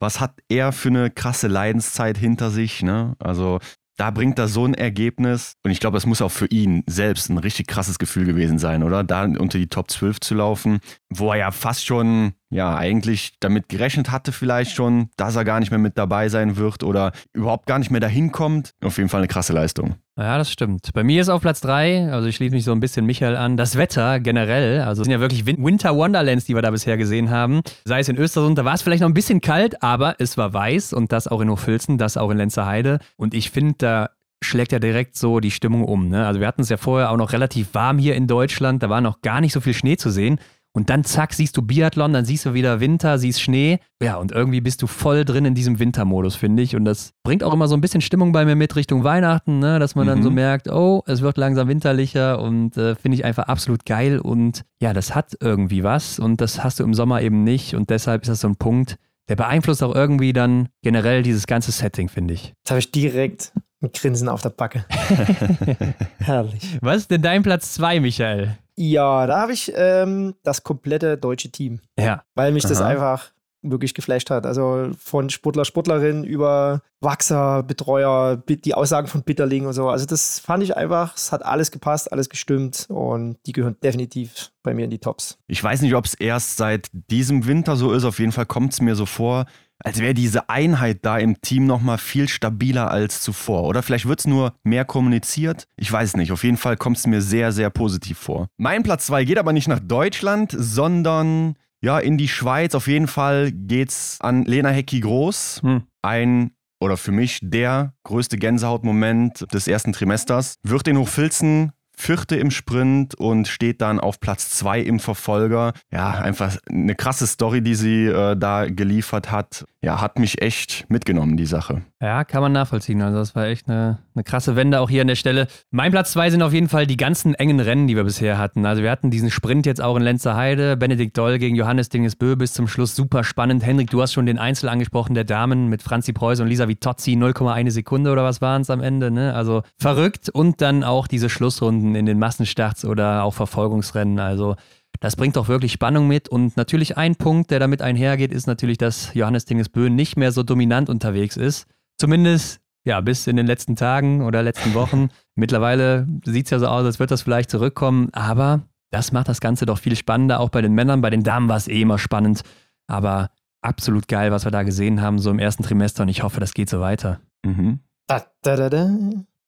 Was hat er für eine krasse Leidenszeit hinter sich? Ne? Also da bringt er so ein Ergebnis. Und ich glaube, das muss auch für ihn selbst ein richtig krasses Gefühl gewesen sein, oder? Da unter die Top 12 zu laufen, wo er ja fast schon, ja, eigentlich damit gerechnet hatte, vielleicht schon, dass er gar nicht mehr mit dabei sein wird oder überhaupt gar nicht mehr dahin kommt. Auf jeden Fall eine krasse Leistung. Ja, das stimmt. Bei mir ist auf Platz 3, also ich schließe mich so ein bisschen Michael an, das Wetter generell. Also es sind ja wirklich Winter Wonderlands, die wir da bisher gesehen haben. Sei es in Östersund, da war es vielleicht noch ein bisschen kalt, aber es war weiß und das auch in Hochfilzen, das auch in Lenzerheide. Und ich finde, da schlägt ja direkt so die Stimmung um. Ne? Also wir hatten es ja vorher auch noch relativ warm hier in Deutschland, da war noch gar nicht so viel Schnee zu sehen. Und dann zack, siehst du Biathlon, dann siehst du wieder Winter, siehst Schnee. Ja, und irgendwie bist du voll drin in diesem Wintermodus, finde ich. Und das bringt auch immer so ein bisschen Stimmung bei mir mit Richtung Weihnachten, ne? dass man mhm. dann so mhm. merkt, oh, es wird langsam winterlicher und äh, finde ich einfach absolut geil. Und ja, das hat irgendwie was und das hast du im Sommer eben nicht. Und deshalb ist das so ein Punkt, der beeinflusst auch irgendwie dann generell dieses ganze Setting, finde ich. Das habe ich direkt ein Grinsen auf der Backe. Herrlich. Was ist denn dein Platz 2, Michael? Ja, da habe ich ähm, das komplette deutsche Team. Ja. Weil mich Aha. das einfach wirklich geflasht hat. Also von Sportler, Sportlerin über Wachser, Betreuer, die Aussagen von Bitterling und so. Also das fand ich einfach, es hat alles gepasst, alles gestimmt und die gehören definitiv bei mir in die Tops. Ich weiß nicht, ob es erst seit diesem Winter so ist. Auf jeden Fall kommt es mir so vor, als wäre diese Einheit da im Team nochmal viel stabiler als zuvor. Oder vielleicht wird es nur mehr kommuniziert. Ich weiß nicht. Auf jeden Fall kommt es mir sehr, sehr positiv vor. Mein Platz 2 geht aber nicht nach Deutschland, sondern ja, in die Schweiz. Auf jeden Fall geht's an Lena Hecki Groß. Hm. Ein oder für mich der größte Gänsehautmoment des ersten Trimesters. Wird in Hochfilzen Vierte im Sprint und steht dann auf Platz zwei im Verfolger. Ja, einfach eine krasse Story, die sie äh, da geliefert hat. Ja, hat mich echt mitgenommen, die Sache. Ja, kann man nachvollziehen. Also, das war echt eine, eine krasse Wende auch hier an der Stelle. Mein Platz zwei sind auf jeden Fall die ganzen engen Rennen, die wir bisher hatten. Also, wir hatten diesen Sprint jetzt auch in Lenzerheide. Benedikt Doll gegen Johannes Dingesbö bis zum Schluss super spannend. Henrik, du hast schon den Einzel angesprochen der Damen mit Franzi Preuß und Lisa Vitozzi. 0,1 Sekunde oder was waren es am Ende. Ne? Also, verrückt. Und dann auch diese Schlussrunden Runden in den Massenstarts oder auch Verfolgungsrennen. Also das bringt doch wirklich Spannung mit. Und natürlich ein Punkt, der damit einhergeht, ist natürlich, dass Johannes Dingesbö nicht mehr so dominant unterwegs ist. Zumindest ja, bis in den letzten Tagen oder letzten Wochen. Mittlerweile sieht es ja so aus, als wird das vielleicht zurückkommen. Aber das macht das Ganze doch viel spannender, auch bei den Männern. Bei den Damen war es eh immer spannend. Aber absolut geil, was wir da gesehen haben, so im ersten Trimester. Und ich hoffe, das geht so weiter. Mhm. Da, da, da,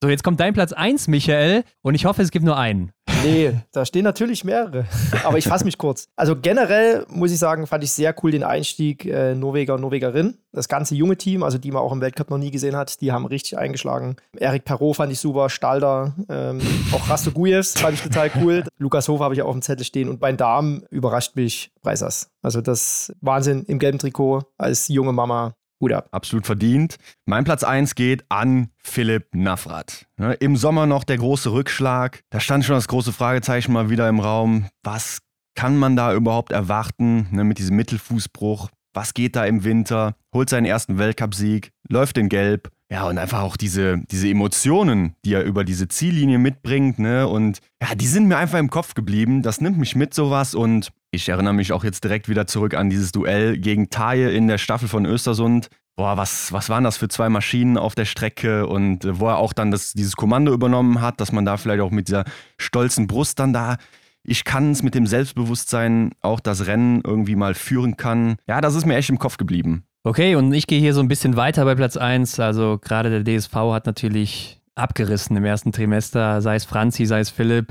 so, jetzt kommt dein Platz 1, Michael, und ich hoffe, es gibt nur einen. Nee, da stehen natürlich mehrere. Aber ich fasse mich kurz. Also generell muss ich sagen, fand ich sehr cool den Einstieg äh, Norweger und Norwegerin. Das ganze junge Team, also die man auch im Weltcup noch nie gesehen hat, die haben richtig eingeschlagen. Erik Perrault fand ich super, Stalder, ähm, auch Rasto Gujevs fand ich total cool. Lukas Hofer habe ich auch auf dem Zettel stehen. Und bei den Damen überrascht mich Preisers. Also das Wahnsinn im gelben Trikot als junge Mama. Hut ab. Absolut verdient. Mein Platz 1 geht an Philipp Navrat. Ne, Im Sommer noch der große Rückschlag. Da stand schon das große Fragezeichen mal wieder im Raum. Was kann man da überhaupt erwarten ne, mit diesem Mittelfußbruch? Was geht da im Winter? Holt seinen ersten Weltcupsieg, läuft in Gelb. Ja, und einfach auch diese, diese Emotionen, die er über diese Ziellinie mitbringt, ne? Und ja, die sind mir einfach im Kopf geblieben. Das nimmt mich mit sowas und ich erinnere mich auch jetzt direkt wieder zurück an dieses Duell gegen Taje in der Staffel von Östersund. Boah, was, was waren das für zwei Maschinen auf der Strecke und äh, wo er auch dann das, dieses Kommando übernommen hat, dass man da vielleicht auch mit dieser stolzen Brust dann da ich kann es mit dem Selbstbewusstsein auch das Rennen irgendwie mal führen kann. Ja, das ist mir echt im Kopf geblieben. Okay, und ich gehe hier so ein bisschen weiter bei Platz 1. Also gerade der DSV hat natürlich abgerissen im ersten Trimester, sei es Franzi, sei es Philipp.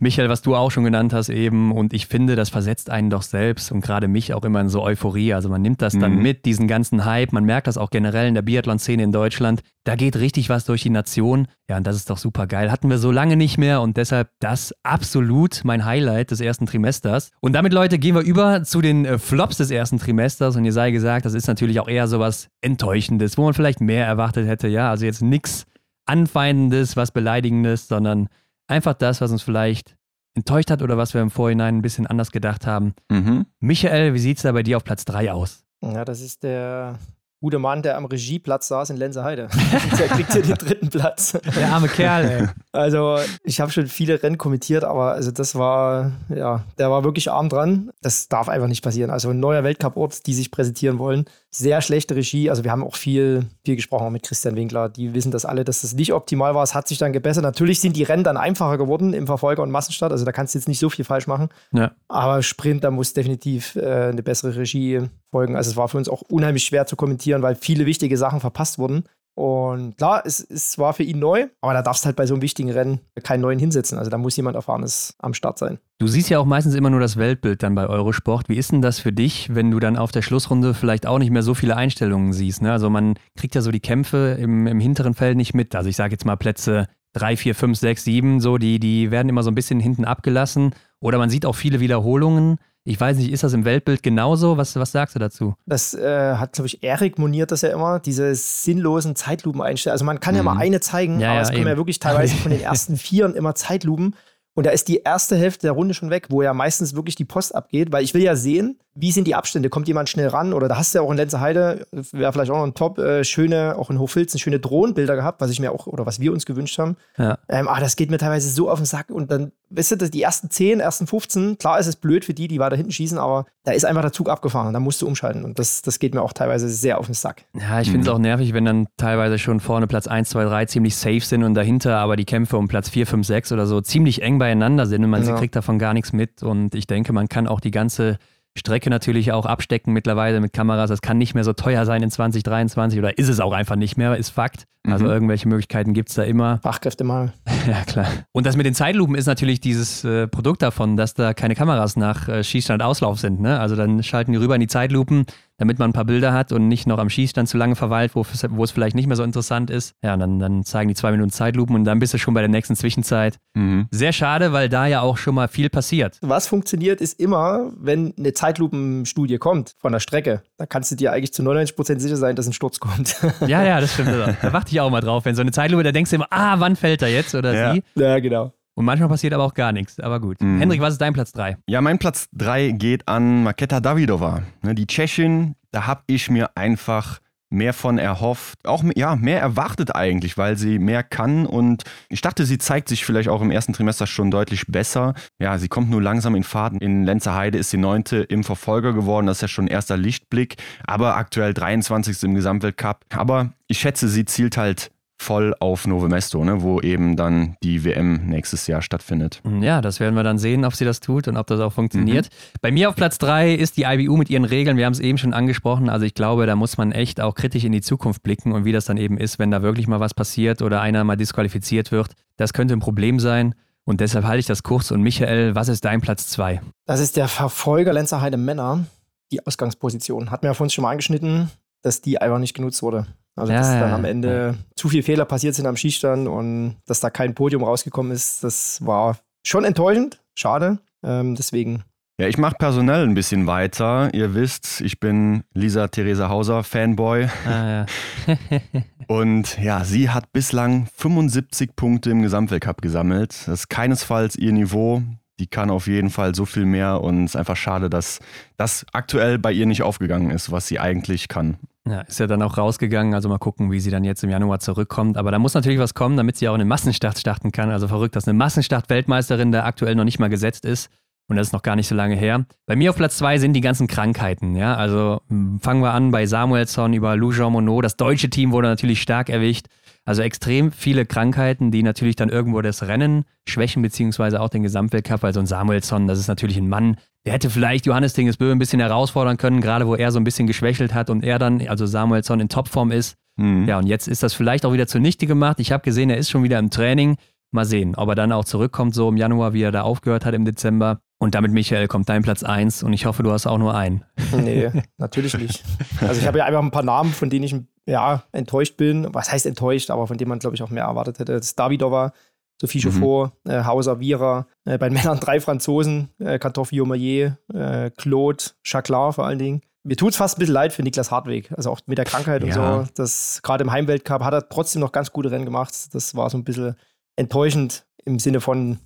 Michael, was du auch schon genannt hast eben. Und ich finde, das versetzt einen doch selbst und gerade mich auch immer in so Euphorie. Also man nimmt das dann Mhm. mit, diesen ganzen Hype. Man merkt das auch generell in der Biathlon-Szene in Deutschland. Da geht richtig was durch die Nation. Ja, und das ist doch super geil. Hatten wir so lange nicht mehr und deshalb das absolut mein Highlight des ersten Trimesters. Und damit, Leute, gehen wir über zu den äh, Flops des ersten Trimesters. Und ihr sei gesagt, das ist natürlich auch eher sowas Enttäuschendes, wo man vielleicht mehr erwartet hätte. Ja, also jetzt nichts Anfeindendes, was Beleidigendes, sondern einfach das, was uns vielleicht enttäuscht hat oder was wir im Vorhinein ein bisschen anders gedacht haben. Mhm. Michael, wie sieht es da bei dir auf Platz 3 aus? Ja, das ist der gute Mann, der am Regieplatz saß in Lenzerheide. der kriegt hier den dritten Platz. Der arme Kerl, ey. Also, ich habe schon viele Rennen kommentiert, aber also das war, ja, der war wirklich arm dran. Das darf einfach nicht passieren. Also ein neuer Weltcup-Ort, die sich präsentieren wollen. Sehr schlechte Regie. Also wir haben auch viel, viel gesprochen auch mit Christian Winkler. Die wissen das alle, dass das nicht optimal war. Es hat sich dann gebessert. Natürlich sind die Rennen dann einfacher geworden im Verfolger- und Massenstart. Also da kannst du jetzt nicht so viel falsch machen. Ja. Aber Sprint, da muss definitiv äh, eine bessere Regie folgen. Also es war für uns auch unheimlich schwer zu kommentieren, weil viele wichtige Sachen verpasst wurden. Und klar, es, es war für ihn neu, aber da darfst halt bei so einem wichtigen Rennen keinen neuen hinsetzen. Also da muss jemand Erfahrenes am Start sein. Du siehst ja auch meistens immer nur das Weltbild dann bei Eurosport. Wie ist denn das für dich, wenn du dann auf der Schlussrunde vielleicht auch nicht mehr so viele Einstellungen siehst? Ne? Also man kriegt ja so die Kämpfe im, im hinteren Feld nicht mit. Also ich sage jetzt mal Plätze 3, 4, 5, 6, 7, so, die, die werden immer so ein bisschen hinten abgelassen. Oder man sieht auch viele Wiederholungen. Ich weiß nicht, ist das im Weltbild genauso? Was, was sagst du dazu? Das äh, hat, glaube ich, Erik moniert das ja immer, diese sinnlosen Zeitlupen einstellen. Also man kann ja Mhm. mal eine zeigen, Ja, aber ja, es kommen ja wirklich teilweise von den ersten Vieren immer Zeitlupen. Und da ist die erste Hälfte der Runde schon weg, wo ja meistens wirklich die Post abgeht, weil ich will ja sehen, wie sind die Abstände, kommt jemand schnell ran oder da hast du ja auch in Lenzerheide, wäre vielleicht auch noch ein Top, äh, schöne, auch in Hochfilzen, schöne Drohnenbilder gehabt, was ich mir auch, oder was wir uns gewünscht haben. Ja. Ähm, ah, das geht mir teilweise so auf den Sack und dann, weißt du, das- die ersten 10, ersten 15, klar ist es blöd für die, die weiter hinten schießen, aber da ist einfach der Zug abgefahren und da musst du umschalten und das, das geht mir auch teilweise sehr auf den Sack. Ja, ich finde es auch nervig, wenn dann teilweise schon vorne Platz 1, 2, 3 ziemlich safe sind und dahinter aber die Kämpfe um Platz 4, 5, 6 oder so ziemlich eng beieinander sind und man Ja. kriegt davon gar nichts mit. Und ich denke, man kann auch die ganze Strecke natürlich auch abstecken mittlerweile mit Kameras. Das kann nicht mehr so teuer sein in 2023 oder ist es auch einfach nicht mehr, ist Fakt. Also Mhm. irgendwelche Möglichkeiten gibt es da immer. Fachkräftemangel. Ja, klar. Und das mit den Zeitlupen ist natürlich dieses äh, Produkt davon, dass da keine Kameras nach äh, Schießstand Auslauf sind. Ne? Also dann schalten die rüber in die Zeitlupen, damit man ein paar Bilder hat und nicht noch am Schießstand zu lange verweilt, wo, wo es vielleicht nicht mehr so interessant ist. Ja, und dann, dann zeigen die zwei Minuten Zeitlupen und dann bist du schon bei der nächsten Zwischenzeit. Mhm. Sehr schade, weil da ja auch schon mal viel passiert. Was funktioniert, ist immer, wenn eine Zeitlupenstudie kommt von der Strecke, da kannst du dir eigentlich zu 99% sicher sein, dass ein Sturz kommt. Ja, ja, das stimmt. Da warte ich auch mal drauf. Wenn so eine Zeitlupe, da denkst du immer, ah, wann fällt er jetzt oder Ja. sie? ja, genau. Und manchmal passiert aber auch gar nichts. Aber gut. Mhm. Hendrik, was ist dein Platz 3? Ja, mein Platz 3 geht an Maketa Davidova. Ne, Die Tschechin, da habe ich mir einfach mehr von erhofft, auch ja, mehr erwartet eigentlich, weil sie mehr kann und ich dachte, sie zeigt sich vielleicht auch im ersten Trimester schon deutlich besser. Ja, sie kommt nur langsam in Fahrt. In Lenzerheide ist sie neunte im Verfolger geworden, das ist ja schon erster Lichtblick, aber aktuell 23. im Gesamtweltcup. Aber ich schätze, sie zielt halt voll auf Nove Mesto, ne, wo eben dann die WM nächstes Jahr stattfindet. Ja, das werden wir dann sehen, ob sie das tut und ob das auch funktioniert. Bei mir auf Platz 3 ist die IBU mit ihren Regeln. Wir haben es eben schon angesprochen. Also ich glaube, da muss man echt auch kritisch in die Zukunft blicken und wie das dann eben ist, wenn da wirklich mal was passiert oder einer mal disqualifiziert wird. Das könnte ein Problem sein. Und deshalb halte ich das kurz. Und Michael, was ist dein Platz 2? Das ist der Verfolger Lenzerheide Männer, die Ausgangsposition. Hatten wir ja vorhin schon mal angeschnitten, dass die einfach nicht genutzt wurde. Also, Ja, dass ja, dann ja. am Ende zu viele Fehler passiert sind am Schießstand und dass da kein Podium rausgekommen ist, das war schon enttäuschend. Schade. Ähm, deswegen Ja, ich mache personell ein bisschen weiter. Ihr wisst, ich bin Lisa Theresa Hauser Fanboy Ah, ja. und ja, sie hat bislang 75 Punkte im Gesamtweltcup gesammelt. Das ist keinesfalls ihr Niveau. Die kann auf jeden Fall so viel mehr und es ist einfach schade, dass das aktuell bei ihr nicht aufgegangen ist, was sie eigentlich kann. Ja, ist ja dann auch rausgegangen. Also mal gucken, wie sie dann jetzt im Januar zurückkommt. Aber da muss natürlich was kommen, damit sie auch in den Massenstart starten kann. Also verrückt, dass eine Massenstart-Weltmeisterin da aktuell noch nicht mal gesetzt ist. Und das ist noch gar nicht so lange her. Bei mir auf Platz zwei sind die ganzen Krankheiten. Ja, also mh, fangen wir an bei Samuelsson über Lou Jean Monod. Das deutsche Team wurde natürlich stark erwischt. Also extrem viele Krankheiten, die natürlich dann irgendwo das Rennen schwächen, beziehungsweise auch den Gesamtweltcup. Weil so ein Samuelsson, das ist natürlich ein Mann, der hätte vielleicht Johannes Tingesbö ein bisschen herausfordern können, gerade wo er so ein bisschen geschwächelt hat und er dann, also Samuelsson in Topform ist. Mhm. Ja, und jetzt ist das vielleicht auch wieder zunichte gemacht. Ich habe gesehen, er ist schon wieder im Training. Mal sehen, ob er dann auch zurückkommt, so im Januar, wie er da aufgehört hat im Dezember. Und damit, Michael, kommt dein Platz 1 und ich hoffe, du hast auch nur einen. Nee, natürlich nicht. Also ich habe ja einfach ein paar Namen, von denen ich ja, enttäuscht bin. Was heißt enttäuscht, aber von denen man, glaube ich, auch mehr erwartet hätte. Das ist Davidova, Sophie Chauffeur, mhm. äh, Hauser Vira, äh, bei den Männern drei Franzosen, äh, Kartoffel Omayer, äh, Claude, Jacquelin vor allen Dingen. Mir tut es fast ein bisschen leid für Niklas Hartweg. Also auch mit der Krankheit ja. und so. Das gerade im Heimweltcup hat er trotzdem noch ganz gute Rennen gemacht. Das war so ein bisschen enttäuschend im Sinne von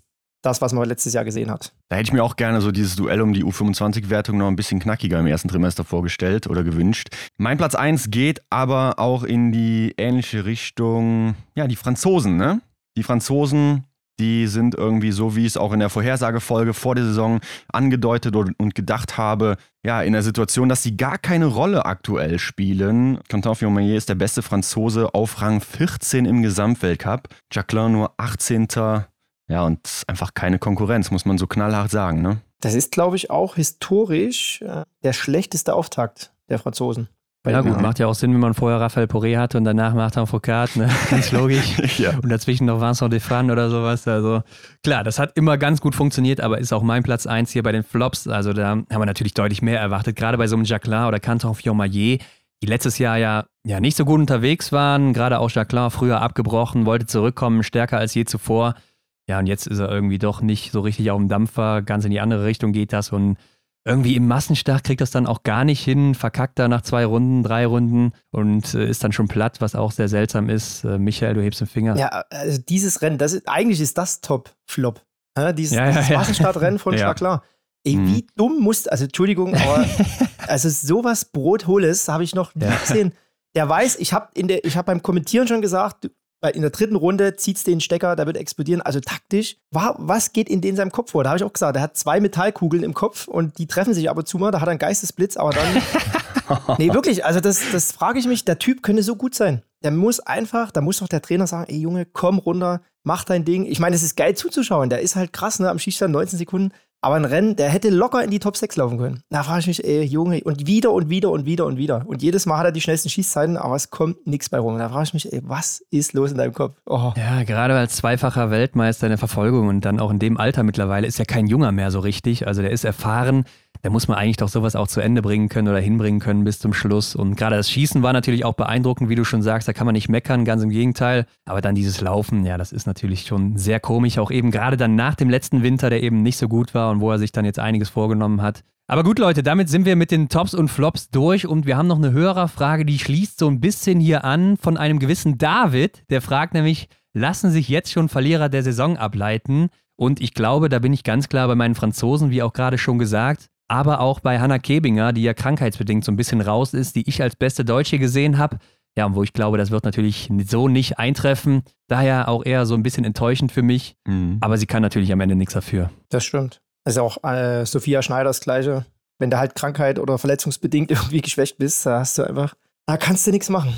das, was man letztes Jahr gesehen hat. Da hätte ich mir auch gerne so dieses Duell um die U25-Wertung noch ein bisschen knackiger im ersten Trimester vorgestellt oder gewünscht. Mein Platz 1 geht aber auch in die ähnliche Richtung, ja, die Franzosen, ne? Die Franzosen, die sind irgendwie so, wie ich es auch in der Vorhersagefolge vor der Saison angedeutet und gedacht habe, ja, in der Situation, dass sie gar keine Rolle aktuell spielen. Quentin Fillon ist der beste Franzose auf Rang 14 im Gesamtweltcup. Jacqueline nur 18. Ja, und einfach keine Konkurrenz, muss man so knallhart sagen. Ne? Das ist, glaube ich, auch historisch äh, der schlechteste Auftakt der Franzosen. Ja gut, macht ja auch Sinn, wenn man vorher Raphael Poré hatte und danach Martin Foucault, ne? ganz logisch. ja. Und dazwischen noch Vincent Defran oder sowas. Also klar, das hat immer ganz gut funktioniert, aber ist auch mein Platz 1 hier bei den Flops. Also da haben wir natürlich deutlich mehr erwartet, gerade bei so einem Jacquelin oder Canton Fiormaillet, die letztes Jahr ja, ja nicht so gut unterwegs waren. Gerade auch Jacquelin früher abgebrochen, wollte zurückkommen, stärker als je zuvor. Ja, und jetzt ist er irgendwie doch nicht so richtig auf dem Dampfer, ganz in die andere Richtung geht das und irgendwie im Massenstart kriegt das dann auch gar nicht hin, verkackt da nach zwei Runden, drei Runden und äh, ist dann schon platt, was auch sehr seltsam ist. Äh, Michael, du hebst den Finger. Ja, also dieses Rennen, das ist, eigentlich ist das Top-Flop. Ja, dieses, ja, ja, dieses Massenstartrennen von ja. klar. Ey, mhm. wie dumm muss, also Entschuldigung, aber also sowas Brotholes habe ich noch nie gesehen. Der weiß, ich habe in der, ich habe beim Kommentieren schon gesagt, in der dritten Runde zieht es den Stecker, da wird explodieren. Also taktisch, war, was geht in den seinem Kopf vor? Da habe ich auch gesagt, er hat zwei Metallkugeln im Kopf und die treffen sich aber zu mal. Da hat er einen Geistesblitz, aber dann. nee, wirklich, also das, das frage ich mich, der Typ könnte so gut sein. Der muss einfach, da muss doch der Trainer sagen, ey Junge, komm runter, mach dein Ding. Ich meine, es ist geil zuzuschauen. Der ist halt krass, ne? Am Schießstand 19 Sekunden. Aber ein Rennen, der hätte locker in die Top 6 laufen können. Da frage ich mich, ey, Junge, und wieder und wieder und wieder und wieder. Und jedes Mal hat er die schnellsten Schießzeiten, aber es kommt nichts bei rum. Da frage ich mich, ey, was ist los in deinem Kopf? Oh. Ja, gerade als zweifacher Weltmeister in der Verfolgung und dann auch in dem Alter mittlerweile ist ja kein Junger mehr so richtig. Also der ist erfahren, da muss man eigentlich doch sowas auch zu Ende bringen können oder hinbringen können bis zum Schluss. Und gerade das Schießen war natürlich auch beeindruckend, wie du schon sagst, da kann man nicht meckern, ganz im Gegenteil. Aber dann dieses Laufen, ja, das ist natürlich schon sehr komisch, auch eben gerade dann nach dem letzten Winter, der eben nicht so gut war und wo er sich dann jetzt einiges vorgenommen hat. Aber gut, Leute, damit sind wir mit den Tops und Flops durch und wir haben noch eine Hörerfrage, die schließt so ein bisschen hier an von einem gewissen David. Der fragt nämlich, lassen sich jetzt schon Verlierer der Saison ableiten? Und ich glaube, da bin ich ganz klar bei meinen Franzosen, wie auch gerade schon gesagt aber auch bei Hannah Kebinger, die ja krankheitsbedingt so ein bisschen raus ist, die ich als beste Deutsche gesehen habe. Ja, und wo ich glaube, das wird natürlich so nicht eintreffen. Daher auch eher so ein bisschen enttäuschend für mich. Mhm. Aber sie kann natürlich am Ende nichts dafür. Das stimmt. Das ist auch äh, Sophia Schneider das Gleiche. Wenn du halt Krankheit oder verletzungsbedingt irgendwie geschwächt bist, da hast du einfach, da kannst du nichts machen.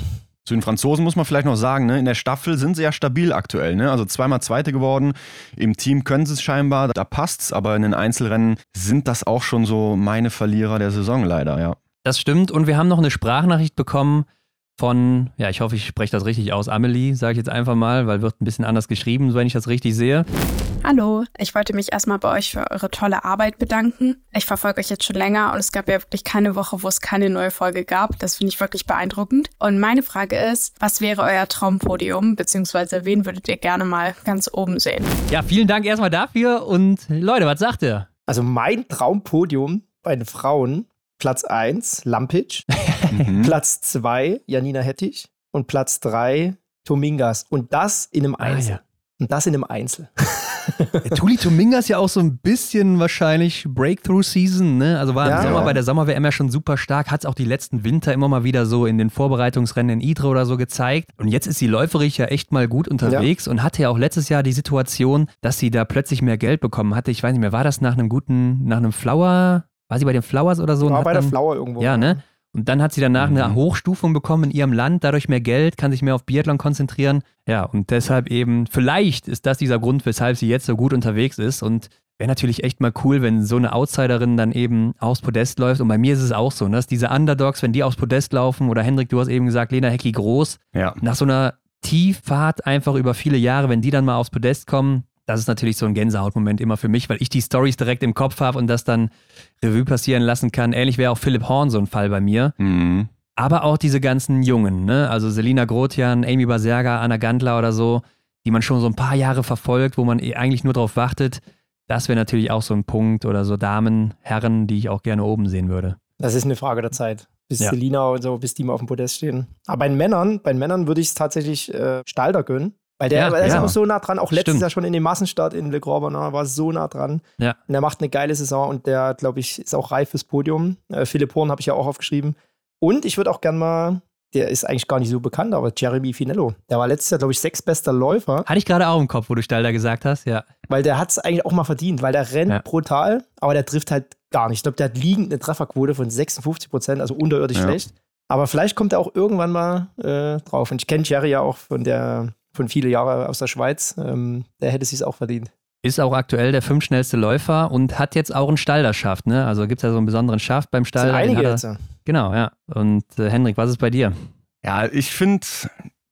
Zu den Franzosen muss man vielleicht noch sagen, ne? in der Staffel sind sie ja stabil aktuell. Ne? Also zweimal Zweite geworden. Im Team können sie es scheinbar, da passt's, aber in den Einzelrennen sind das auch schon so meine Verlierer der Saison leider, ja. Das stimmt. Und wir haben noch eine Sprachnachricht bekommen von, ja, ich hoffe, ich spreche das richtig aus, Amelie, sage ich jetzt einfach mal, weil wird ein bisschen anders geschrieben, wenn ich das richtig sehe. Hallo, ich wollte mich erstmal bei euch für eure tolle Arbeit bedanken. Ich verfolge euch jetzt schon länger und es gab ja wirklich keine Woche, wo es keine neue Folge gab. Das finde ich wirklich beeindruckend. Und meine Frage ist, was wäre euer Traumpodium, beziehungsweise wen würdet ihr gerne mal ganz oben sehen? Ja, vielen Dank erstmal dafür und Leute, was sagt ihr? Also mein Traumpodium bei den Frauen Platz 1 Lampic, mhm. Platz 2 Janina Hettich und Platz 3 Tomingas. Und das in einem Einzel. Ah, ja. Und das in einem Einzel. Ja, Tuli Tominga ist ja auch so ein bisschen wahrscheinlich Breakthrough-Season, ne? Also war ja, im Sommer ja. bei der Sommer-WM ja schon super stark, hat es auch die letzten Winter immer mal wieder so in den Vorbereitungsrennen in Idre oder so gezeigt. Und jetzt ist sie läuferig ja echt mal gut unterwegs und hatte ja auch letztes Jahr die Situation, dass sie da plötzlich mehr Geld bekommen hatte. Ich weiß nicht mehr, war das nach einem guten, nach einem Flower, war sie bei den Flowers oder so? War bei der Flower irgendwo. Ja, ne? Und dann hat sie danach mhm. eine Hochstufung bekommen in ihrem Land, dadurch mehr Geld, kann sich mehr auf Biathlon konzentrieren. Ja, und deshalb eben, vielleicht ist das dieser Grund, weshalb sie jetzt so gut unterwegs ist. Und wäre natürlich echt mal cool, wenn so eine Outsiderin dann eben aufs Podest läuft. Und bei mir ist es auch so, ne, dass diese Underdogs, wenn die aufs Podest laufen, oder Hendrik, du hast eben gesagt, Lena Hecki groß, Ja. nach so einer Tieffahrt einfach über viele Jahre, wenn die dann mal aufs Podest kommen, das ist natürlich so ein Gänsehautmoment immer für mich, weil ich die Stories direkt im Kopf habe und das dann Revue passieren lassen kann. Ähnlich wäre auch Philipp Horn so ein Fall bei mir. Mhm. Aber auch diese ganzen Jungen, ne? Also Selina Grotian, Amy Baserga, Anna Gandler oder so, die man schon so ein paar Jahre verfolgt, wo man eh eigentlich nur drauf wartet. Das wäre natürlich auch so ein Punkt oder so Damen, Herren, die ich auch gerne oben sehen würde. Das ist eine Frage der Zeit. Bis Ja. Selina und so, bis die mal auf dem Podest stehen. Aber bei den Männern, bei den Männern würde ich es tatsächlich äh, Stalder gönnen. Weil der, Ja, der ist ja. auch so nah dran. Auch letztes Stimmt. Jahr schon in dem Massenstart in Le Grand Bernard war so nah dran. Ja. Und er macht eine geile Saison und der, glaube ich, ist auch reif fürs Podium. Äh, Philipp Horn habe ich ja auch aufgeschrieben. Und ich würde auch gern mal, der ist eigentlich gar nicht so bekannt, aber Jeremy Finello. Der war letztes Jahr, glaube ich, sechsbester Läufer. Hatte ich gerade auch im Kopf, wo du Stalder gesagt hast, ja. Weil der hat es eigentlich auch mal verdient, weil der rennt Ja. brutal, aber der trifft halt gar nicht. Ich glaube, der hat liegend eine Trefferquote von 56 Prozent, also unterirdisch schlecht. Aber vielleicht kommt er auch irgendwann mal äh, drauf. Und ich kenne Jerry ja auch von der von viele Jahre aus der Schweiz. Ähm, der hätte sich auch verdient. Ist auch aktuell der fünftschnellste Läufer und hat jetzt auch einen Stalderschaft, ne? Also gibt es ja so einen besonderen Schaft beim Das sind einige er- jetzt. Genau, ja. Und äh, Hendrik, was ist bei dir? Ja, ich finde,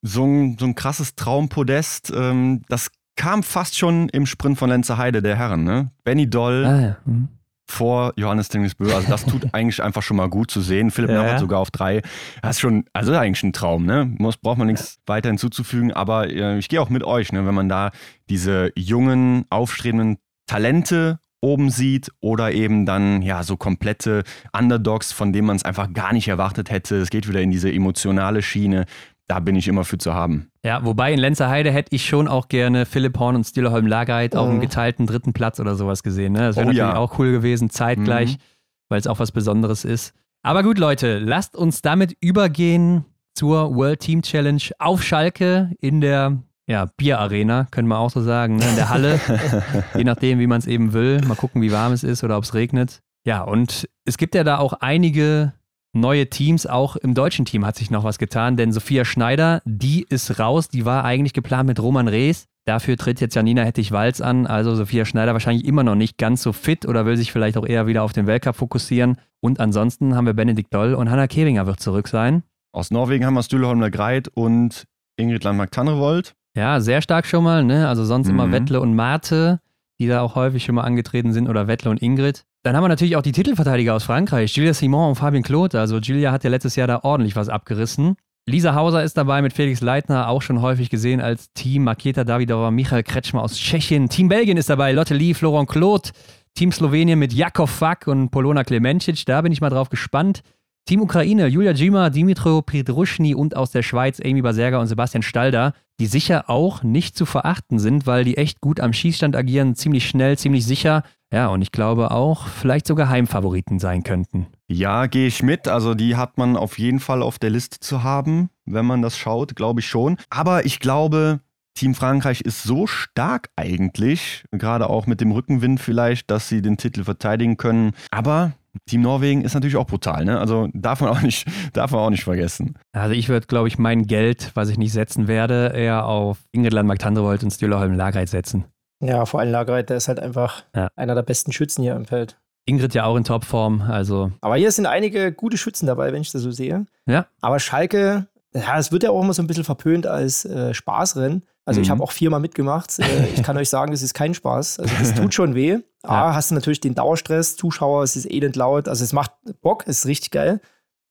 so ein, so ein krasses Traumpodest, ähm, das kam fast schon im Sprint von Lenzer Heide der Herren, ne? Benny Doll Ah, ja. Mhm. Vor Johannes Tingesbö. Also das tut eigentlich einfach schon mal gut zu sehen. Philipp Ja, ja. sogar auf drei. Das ist schon, also eigentlich ein Traum, ne? Muss, braucht man nichts weiter hinzuzufügen. Aber äh, ich gehe auch mit euch, ne? Wenn man da diese jungen, aufstrebenden Talente oben sieht oder eben dann ja so komplette Underdogs, von denen man es einfach gar nicht erwartet hätte. Es geht wieder in diese emotionale Schiene. Da bin ich immer für zu haben. Ja, wobei in Lenzerheide hätte ich schon auch gerne Philipp Horn und Stilleholm Lagereit auf einem Mhm. geteilten dritten Platz oder sowas gesehen. Ne? Das wäre Oh natürlich ja. auch cool gewesen, zeitgleich, Mhm. weil es auch was Besonderes ist. Aber gut, Leute, lasst uns damit übergehen zur World Team Challenge auf Schalke in der ja, Bierarena, können wir auch so sagen, ne? in der Halle. Je nachdem, wie man es eben will. Mal gucken, wie warm es ist oder ob es regnet. Ja, und es gibt ja da auch einige neue Teams. Auch im deutschen Team hat sich noch was getan, denn Sophia Schneider, die ist raus. Die war eigentlich geplant mit Roman Rees. Dafür tritt jetzt Janina Hettich-Walz an. Also Sophia Schneider wahrscheinlich immer noch nicht ganz so fit oder will sich vielleicht auch eher wieder auf den Weltcup fokussieren. Und ansonsten haben wir Benedikt Doll und Hanna Kevinger wird zurück sein. Aus Norwegen haben wir Stühleholm Greit und Ingrid Landmark-Tanrevold. Ja, sehr stark schon mal, ne? Also sonst immer Mhm. Wettle und Marte, die da auch häufig schon mal angetreten sind, oder Wettle und Ingrid. Dann haben wir natürlich auch die Titelverteidiger aus Frankreich, Julia Simon und Fabien Claude. Also Julia hat ja letztes Jahr da ordentlich was abgerissen. Lisa Hauser ist dabei mit Felix Leitner, auch schon häufig gesehen als Team. Maketa Davidova, Michael Kretschmer aus Tschechien. Team Belgien ist dabei, Lotte Lee, Florent Claude. Team Slowenien mit Jakov Fak und Polona Klemencic. Da bin ich mal drauf gespannt. Team Ukraine, Julia Djima, Dimitro Pridruschny und aus der Schweiz Amy Baserga und Sebastian Stalder, die sicher auch nicht zu verachten sind, weil die echt gut am Schießstand agieren, ziemlich schnell, ziemlich sicher. Ja, und ich glaube auch vielleicht sogar Heimfavoriten sein könnten. Ja, gehe ich mit. Also die hat man auf jeden Fall auf der Liste zu haben, wenn man das schaut, glaube ich schon. Aber ich glaube, Team Frankreich ist so stark eigentlich, gerade auch mit dem Rückenwind vielleicht, dass sie den Titel verteidigen können. Aber Team Norwegen ist natürlich auch brutal, ne? Also darf man auch nicht, darf man auch nicht vergessen. Also ich würde, glaube ich, mein Geld, was ich nicht setzen werde, eher auf Ingrid Landmark-Tandrevold und Stühlerholm Lagreit setzen. Ja, vor allem Lagereit, der ist halt einfach Ja. einer der besten Schützen hier im Feld. Ingrid ja auch in Topform, also Aber hier sind einige gute Schützen dabei, wenn ich das so sehe. Ja. Aber Schalke, ja, es wird ja auch immer so ein bisschen verpönt als äh, Spaßrennen. Also ich Mhm. habe auch viermal mitgemacht. Äh, ich kann euch sagen, das ist kein Spaß. Also das tut schon weh. A, hast du natürlich den Dauerstress, Zuschauer, es ist elend laut. Also es macht Bock, es ist richtig geil.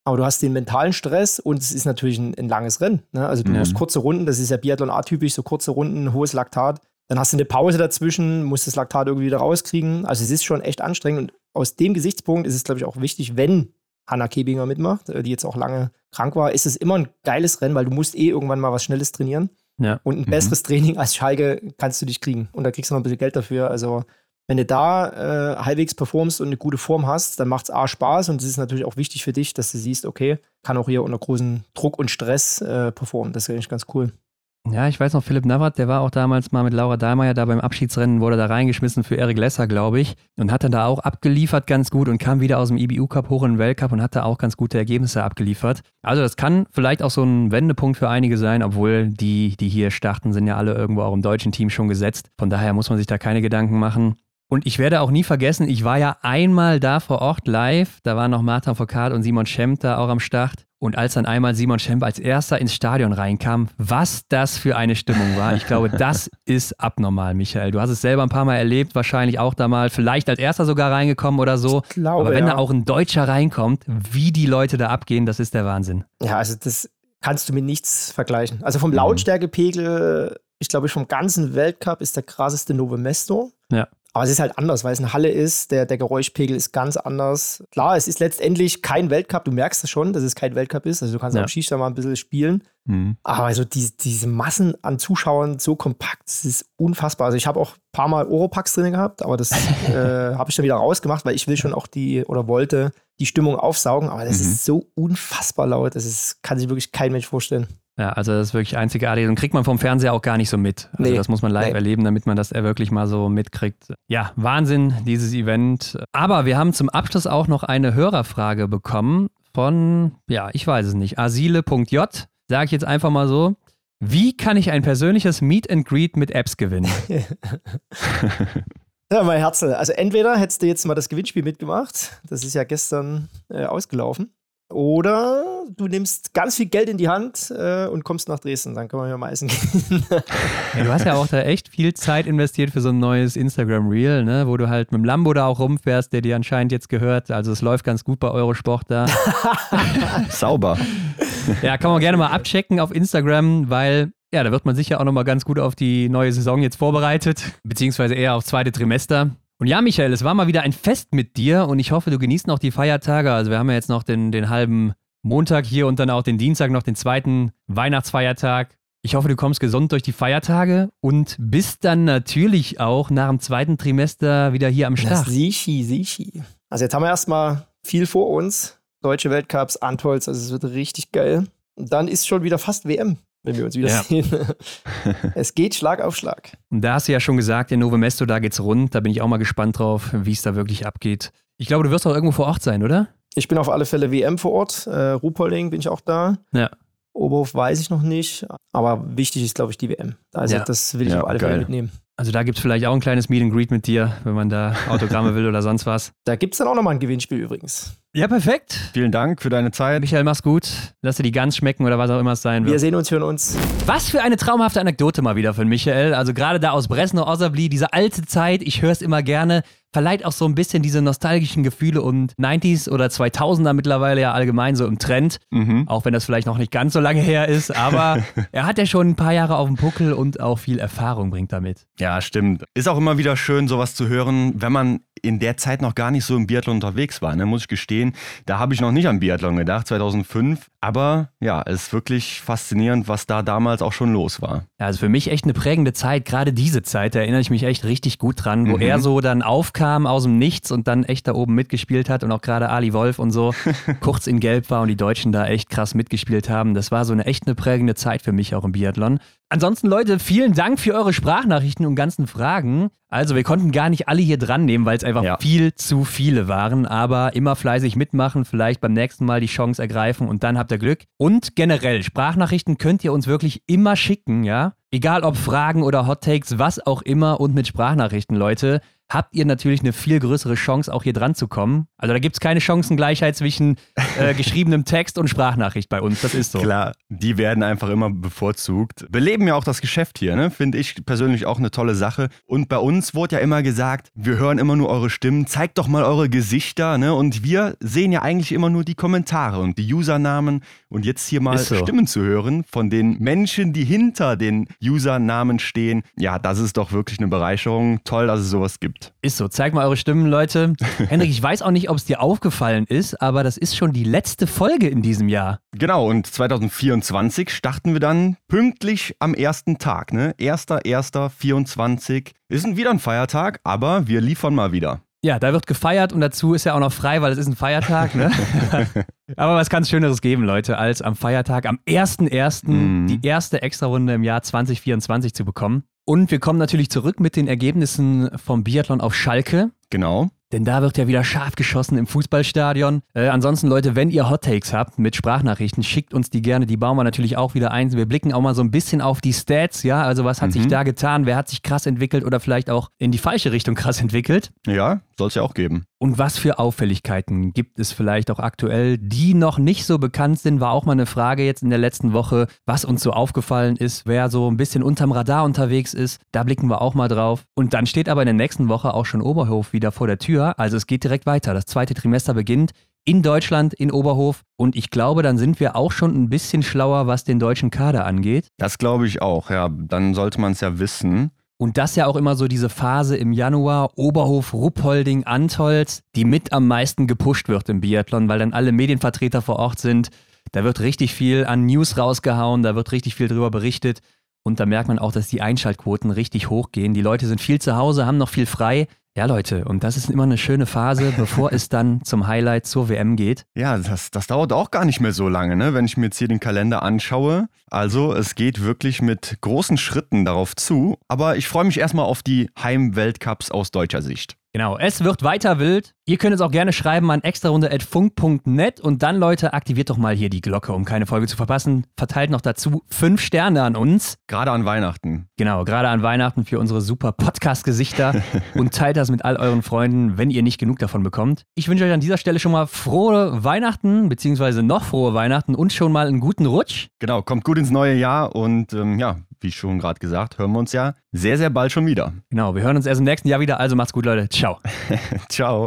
Aber du hast den mentalen Stress und es ist natürlich ein, ein langes Rennen. Ne? Also du Mhm. musst kurze Runden, das ist ja Biathlon atypisch, so kurze Runden, hohes Laktat. Dann hast du eine Pause dazwischen, musst das Laktat irgendwie wieder rauskriegen. Also es ist schon echt anstrengend. Und aus dem Gesichtspunkt ist es, glaube ich, auch wichtig, wenn Hanna Kebinger mitmacht, äh, die jetzt auch lange krank war, ist es immer ein geiles Rennen, weil du musst eh irgendwann mal was Schnelles trainieren. ja. Und ein Mhm. besseres Training als Schalke kannst du dich kriegen. Und da kriegst du noch ein bisschen Geld dafür. Also, wenn du da äh, halbwegs performst und eine gute Form hast, dann macht es A Spaß und es ist natürlich auch wichtig für dich, dass du siehst, okay, kann auch hier unter großem Druck und Stress äh, performen. Das ist eigentlich ganz cool. Ja, ich weiß noch, Philipp Navrat, der war auch damals mal mit Laura Dahlmeier da beim Abschiedsrennen, wurde da reingeschmissen für Eric Lesser, glaube ich, und hat dann da auch abgeliefert ganz gut und kam wieder aus dem IBU Cup hoch in den Weltcup und hat da auch ganz gute Ergebnisse abgeliefert. Also das kann vielleicht auch so ein Wendepunkt für einige sein, obwohl die, die hier starten, sind ja alle irgendwo auch im deutschen Team schon gesetzt. Von daher muss man sich da keine Gedanken machen. Und ich werde auch nie vergessen, ich war ja einmal da vor Ort live. Da waren noch Martin Foucault und Simon Schemp da auch am Start. Und als dann einmal Simon Schemp als erster ins Stadion reinkam, was das für eine Stimmung war, ich glaube, das ist abnormal, Michael. Du hast es selber ein paar Mal erlebt, wahrscheinlich auch da mal, vielleicht als erster sogar reingekommen oder so. Ich glaube, Aber wenn ja. da auch ein Deutscher reinkommt, wie die Leute da abgehen, das ist der Wahnsinn. Ja, also das kannst du mit nichts vergleichen. Also vom Mhm. Lautstärkepegel, ich glaube, vom ganzen Weltcup ist der krasseste Nove Mesto. Ja. Aber es ist halt anders, weil es eine Halle ist. Der, der Geräuschpegel ist ganz anders. Klar, es ist letztendlich kein Weltcup. Du merkst es schon, dass es kein Weltcup ist. Also du kannst Ja. am Schießstand mal ein bisschen spielen. Mhm. Aber also die, diese Massen an Zuschauern so kompakt, das ist unfassbar. Also ich habe auch ein paar Mal Oropax drin gehabt, aber das äh, habe ich dann wieder rausgemacht, weil ich will schon auch die oder wollte die Stimmung aufsaugen. Aber das Mhm. ist so unfassbar laut. Das ist, kann sich wirklich kein Mensch vorstellen. Ja, also das ist wirklich einzigartig und kriegt man vom Fernseher auch gar nicht so mit. Also Nee. das muss man live Nee. erleben, damit man das wirklich mal so mitkriegt. Ja, Wahnsinn, dieses Event. Aber wir haben zum Abschluss auch noch eine Hörerfrage bekommen von, ja, ich weiß es nicht, asile.j, sage ich jetzt einfach mal so. Wie kann ich ein persönliches Meet and Greet mit Apps gewinnen? Ja, mein Herzl. Also entweder hättest du jetzt mal das Gewinnspiel mitgemacht, das ist ja gestern äh, ausgelaufen, oder du nimmst ganz viel Geld in die Hand äh, und kommst nach Dresden, dann können wir ja mal essen gehen. Ja, du hast ja auch da echt viel Zeit investiert für so ein neues Instagram Reel, ne? wo du halt mit dem Lambo da auch rumfährst, der dir anscheinend jetzt gehört. Also es läuft ganz gut bei Eurosport da. Sauber. Ja, kann man gerne mal abchecken auf Instagram, weil ja, da wird man sicher auch nochmal ganz gut auf die neue Saison jetzt vorbereitet, beziehungsweise eher aufs zweite Trimester. Und ja, Michael, es war mal wieder ein Fest mit dir und ich hoffe, du genießt noch die Feiertage. Also wir haben ja jetzt noch den, den halben Montag hier und dann auch den Dienstag noch den zweiten Weihnachtsfeiertag. Ich hoffe, du kommst gesund durch die Feiertage und bist dann natürlich auch nach dem zweiten Trimester wieder hier am Start. Sichi, Sichi. Also jetzt haben wir erstmal viel vor uns. Deutsche Weltcups, Antolz, also es wird richtig geil. Und dann ist schon wieder fast WM, wenn wir uns wieder Ja. es geht Schlag auf Schlag. Und da hast du ja schon gesagt, in Novo Mesto, da geht's rund. Da bin ich auch mal gespannt drauf, wie es da wirklich abgeht. Ich glaube, du wirst auch irgendwo vor Ort sein, oder? Ich bin auf alle Fälle WM vor Ort. Äh, Ruhpolding bin ich auch da. Ja. Oberhof weiß ich noch nicht. Aber wichtig ist, glaube ich, die WM. Also Ja. das will ich Ja, auf alle geil. Fälle mitnehmen. Also da gibt's vielleicht auch ein kleines Meet and Greet mit dir, wenn man da Autogramme will oder sonst was. Da gibt es dann auch nochmal ein Gewinnspiel übrigens. Ja, perfekt. Vielen Dank für deine Zeit. Michael, mach's gut. Lass dir die Gans schmecken oder was auch immer es sein Wir wird. sehen uns, hören uns. Was für eine traumhafte Anekdote mal wieder von Michael. Also gerade da aus Breslau, Osabli, diese alte Zeit, ich höre es immer gerne, verleiht auch so ein bisschen diese nostalgischen Gefühle und 90s oder 2000er mittlerweile ja allgemein so im Trend. Mhm. Auch wenn das vielleicht noch nicht ganz so lange her ist, aber er hat ja schon ein paar Jahre auf dem Puckel und auch viel Erfahrung bringt damit. Ja, stimmt. Ist auch immer wieder schön, sowas zu hören, wenn man in der Zeit noch gar nicht so im Biathlon unterwegs war, ne, muss ich gestehen. Da habe ich noch nicht an Biathlon gedacht, 2005. Aber ja, es ist wirklich faszinierend, was da damals auch schon los war. Also für mich echt eine prägende Zeit, gerade diese Zeit, da erinnere ich mich echt richtig gut dran, wo Mhm. er so dann aufkam aus dem Nichts und dann echt da oben mitgespielt hat und auch gerade Ali Wolf und so kurz in Gelb war und die Deutschen da echt krass mitgespielt haben. Das war so eine echt eine prägende Zeit für mich auch im Biathlon. Ansonsten, Leute, vielen Dank für eure Sprachnachrichten und ganzen Fragen. Also, wir konnten gar nicht alle hier dran nehmen, weil es einfach Ja. viel zu viele waren. Aber immer fleißig mitmachen, vielleicht beim nächsten Mal die Chance ergreifen und dann habt ihr Glück. Und generell, Sprachnachrichten könnt ihr uns wirklich immer schicken, ja? Egal ob Fragen oder Hot Takes, was auch immer und mit Sprachnachrichten, Leute, habt ihr natürlich eine viel größere Chance, auch hier dran zu kommen. Also da gibt es keine Chancengleichheit zwischen äh, geschriebenem Text und Sprachnachricht bei uns. Das ist so. Klar, die werden einfach immer bevorzugt. Beleben ja auch das Geschäft hier, ne? Finde ich persönlich auch eine tolle Sache. Und bei uns wurde ja immer gesagt, wir hören immer nur eure Stimmen, zeigt doch mal eure Gesichter, ne? Und wir sehen ja eigentlich immer nur die Kommentare und die Usernamen. Und jetzt hier mal so. Stimmen zu hören von den Menschen, die hinter den Usernamen stehen. Ja, das ist doch wirklich eine Bereicherung. Toll, dass es sowas gibt. Ist so. Zeig mal eure Stimmen, Leute. Henrik, ich weiß auch nicht, ob es dir aufgefallen ist, aber das ist schon die letzte Folge in diesem Jahr. Genau, und 2024 starten wir dann pünktlich am ersten Tag, ne? 1.1.24 ist ein- wieder ein Feiertag, aber wir liefern mal wieder. Ja, da wird gefeiert und dazu ist ja auch noch frei, weil es ist ein Feiertag. Ne? Aber was kann es Schöneres geben, Leute, als am Feiertag am 1.1. Mhm. die erste Extrarunde im Jahr 2024 zu bekommen. Und wir kommen natürlich zurück mit den Ergebnissen vom Biathlon auf Schalke. Genau. Denn da wird ja wieder scharf geschossen im Fußballstadion. Äh, ansonsten, Leute, wenn ihr Hot-Takes habt mit Sprachnachrichten, schickt uns die gerne. Die bauen wir natürlich auch wieder ein. Wir blicken auch mal so ein bisschen auf die Stats, ja. Also, was hat mhm. sich da getan? Wer hat sich krass entwickelt oder vielleicht auch in die falsche Richtung krass entwickelt? Ja, soll es ja auch geben. Und was für Auffälligkeiten gibt es vielleicht auch aktuell, die noch nicht so bekannt sind? War auch mal eine Frage jetzt in der letzten Woche, was uns so aufgefallen ist, wer so ein bisschen unterm Radar unterwegs ist. Da blicken wir auch mal drauf. Und dann steht aber in der nächsten Woche auch schon Oberhof wieder vor der Tür. Also es geht direkt weiter. Das zweite Trimester beginnt in Deutschland, in Oberhof. Und ich glaube, dann sind wir auch schon ein bisschen schlauer, was den deutschen Kader angeht. Das glaube ich auch, ja. Dann sollte man es ja wissen. Und das ja auch immer so diese Phase im Januar, Oberhof, Ruppolding, Antolz, die mit am meisten gepusht wird im Biathlon, weil dann alle Medienvertreter vor Ort sind. Da wird richtig viel an News rausgehauen, da wird richtig viel drüber berichtet. Und da merkt man auch, dass die Einschaltquoten richtig hochgehen. Die Leute sind viel zu Hause, haben noch viel frei. Ja, Leute, und das ist immer eine schöne Phase, bevor es dann zum Highlight zur WM geht. Ja, das, das dauert auch gar nicht mehr so lange, ne? wenn ich mir jetzt hier den Kalender anschaue. Also, es geht wirklich mit großen Schritten darauf zu. Aber ich freue mich erstmal auf die Heimweltcups aus deutscher Sicht. Genau, es wird weiter wild. Ihr könnt es auch gerne schreiben an extrarunde.funk.net und dann, Leute, aktiviert doch mal hier die Glocke, um keine Folge zu verpassen. Verteilt noch dazu fünf Sterne an uns. Gerade an Weihnachten. Genau, gerade an Weihnachten für unsere super Podcast-Gesichter und teilt das mit all euren Freunden, wenn ihr nicht genug davon bekommt. Ich wünsche euch an dieser Stelle schon mal frohe Weihnachten, beziehungsweise noch frohe Weihnachten und schon mal einen guten Rutsch. Genau, kommt gut ins neue Jahr und ähm, ja, wie schon gerade gesagt, hören wir uns ja sehr, sehr bald schon wieder. Genau, wir hören uns erst im nächsten Jahr wieder. Also macht's gut, Leute. Ciao. Ciao.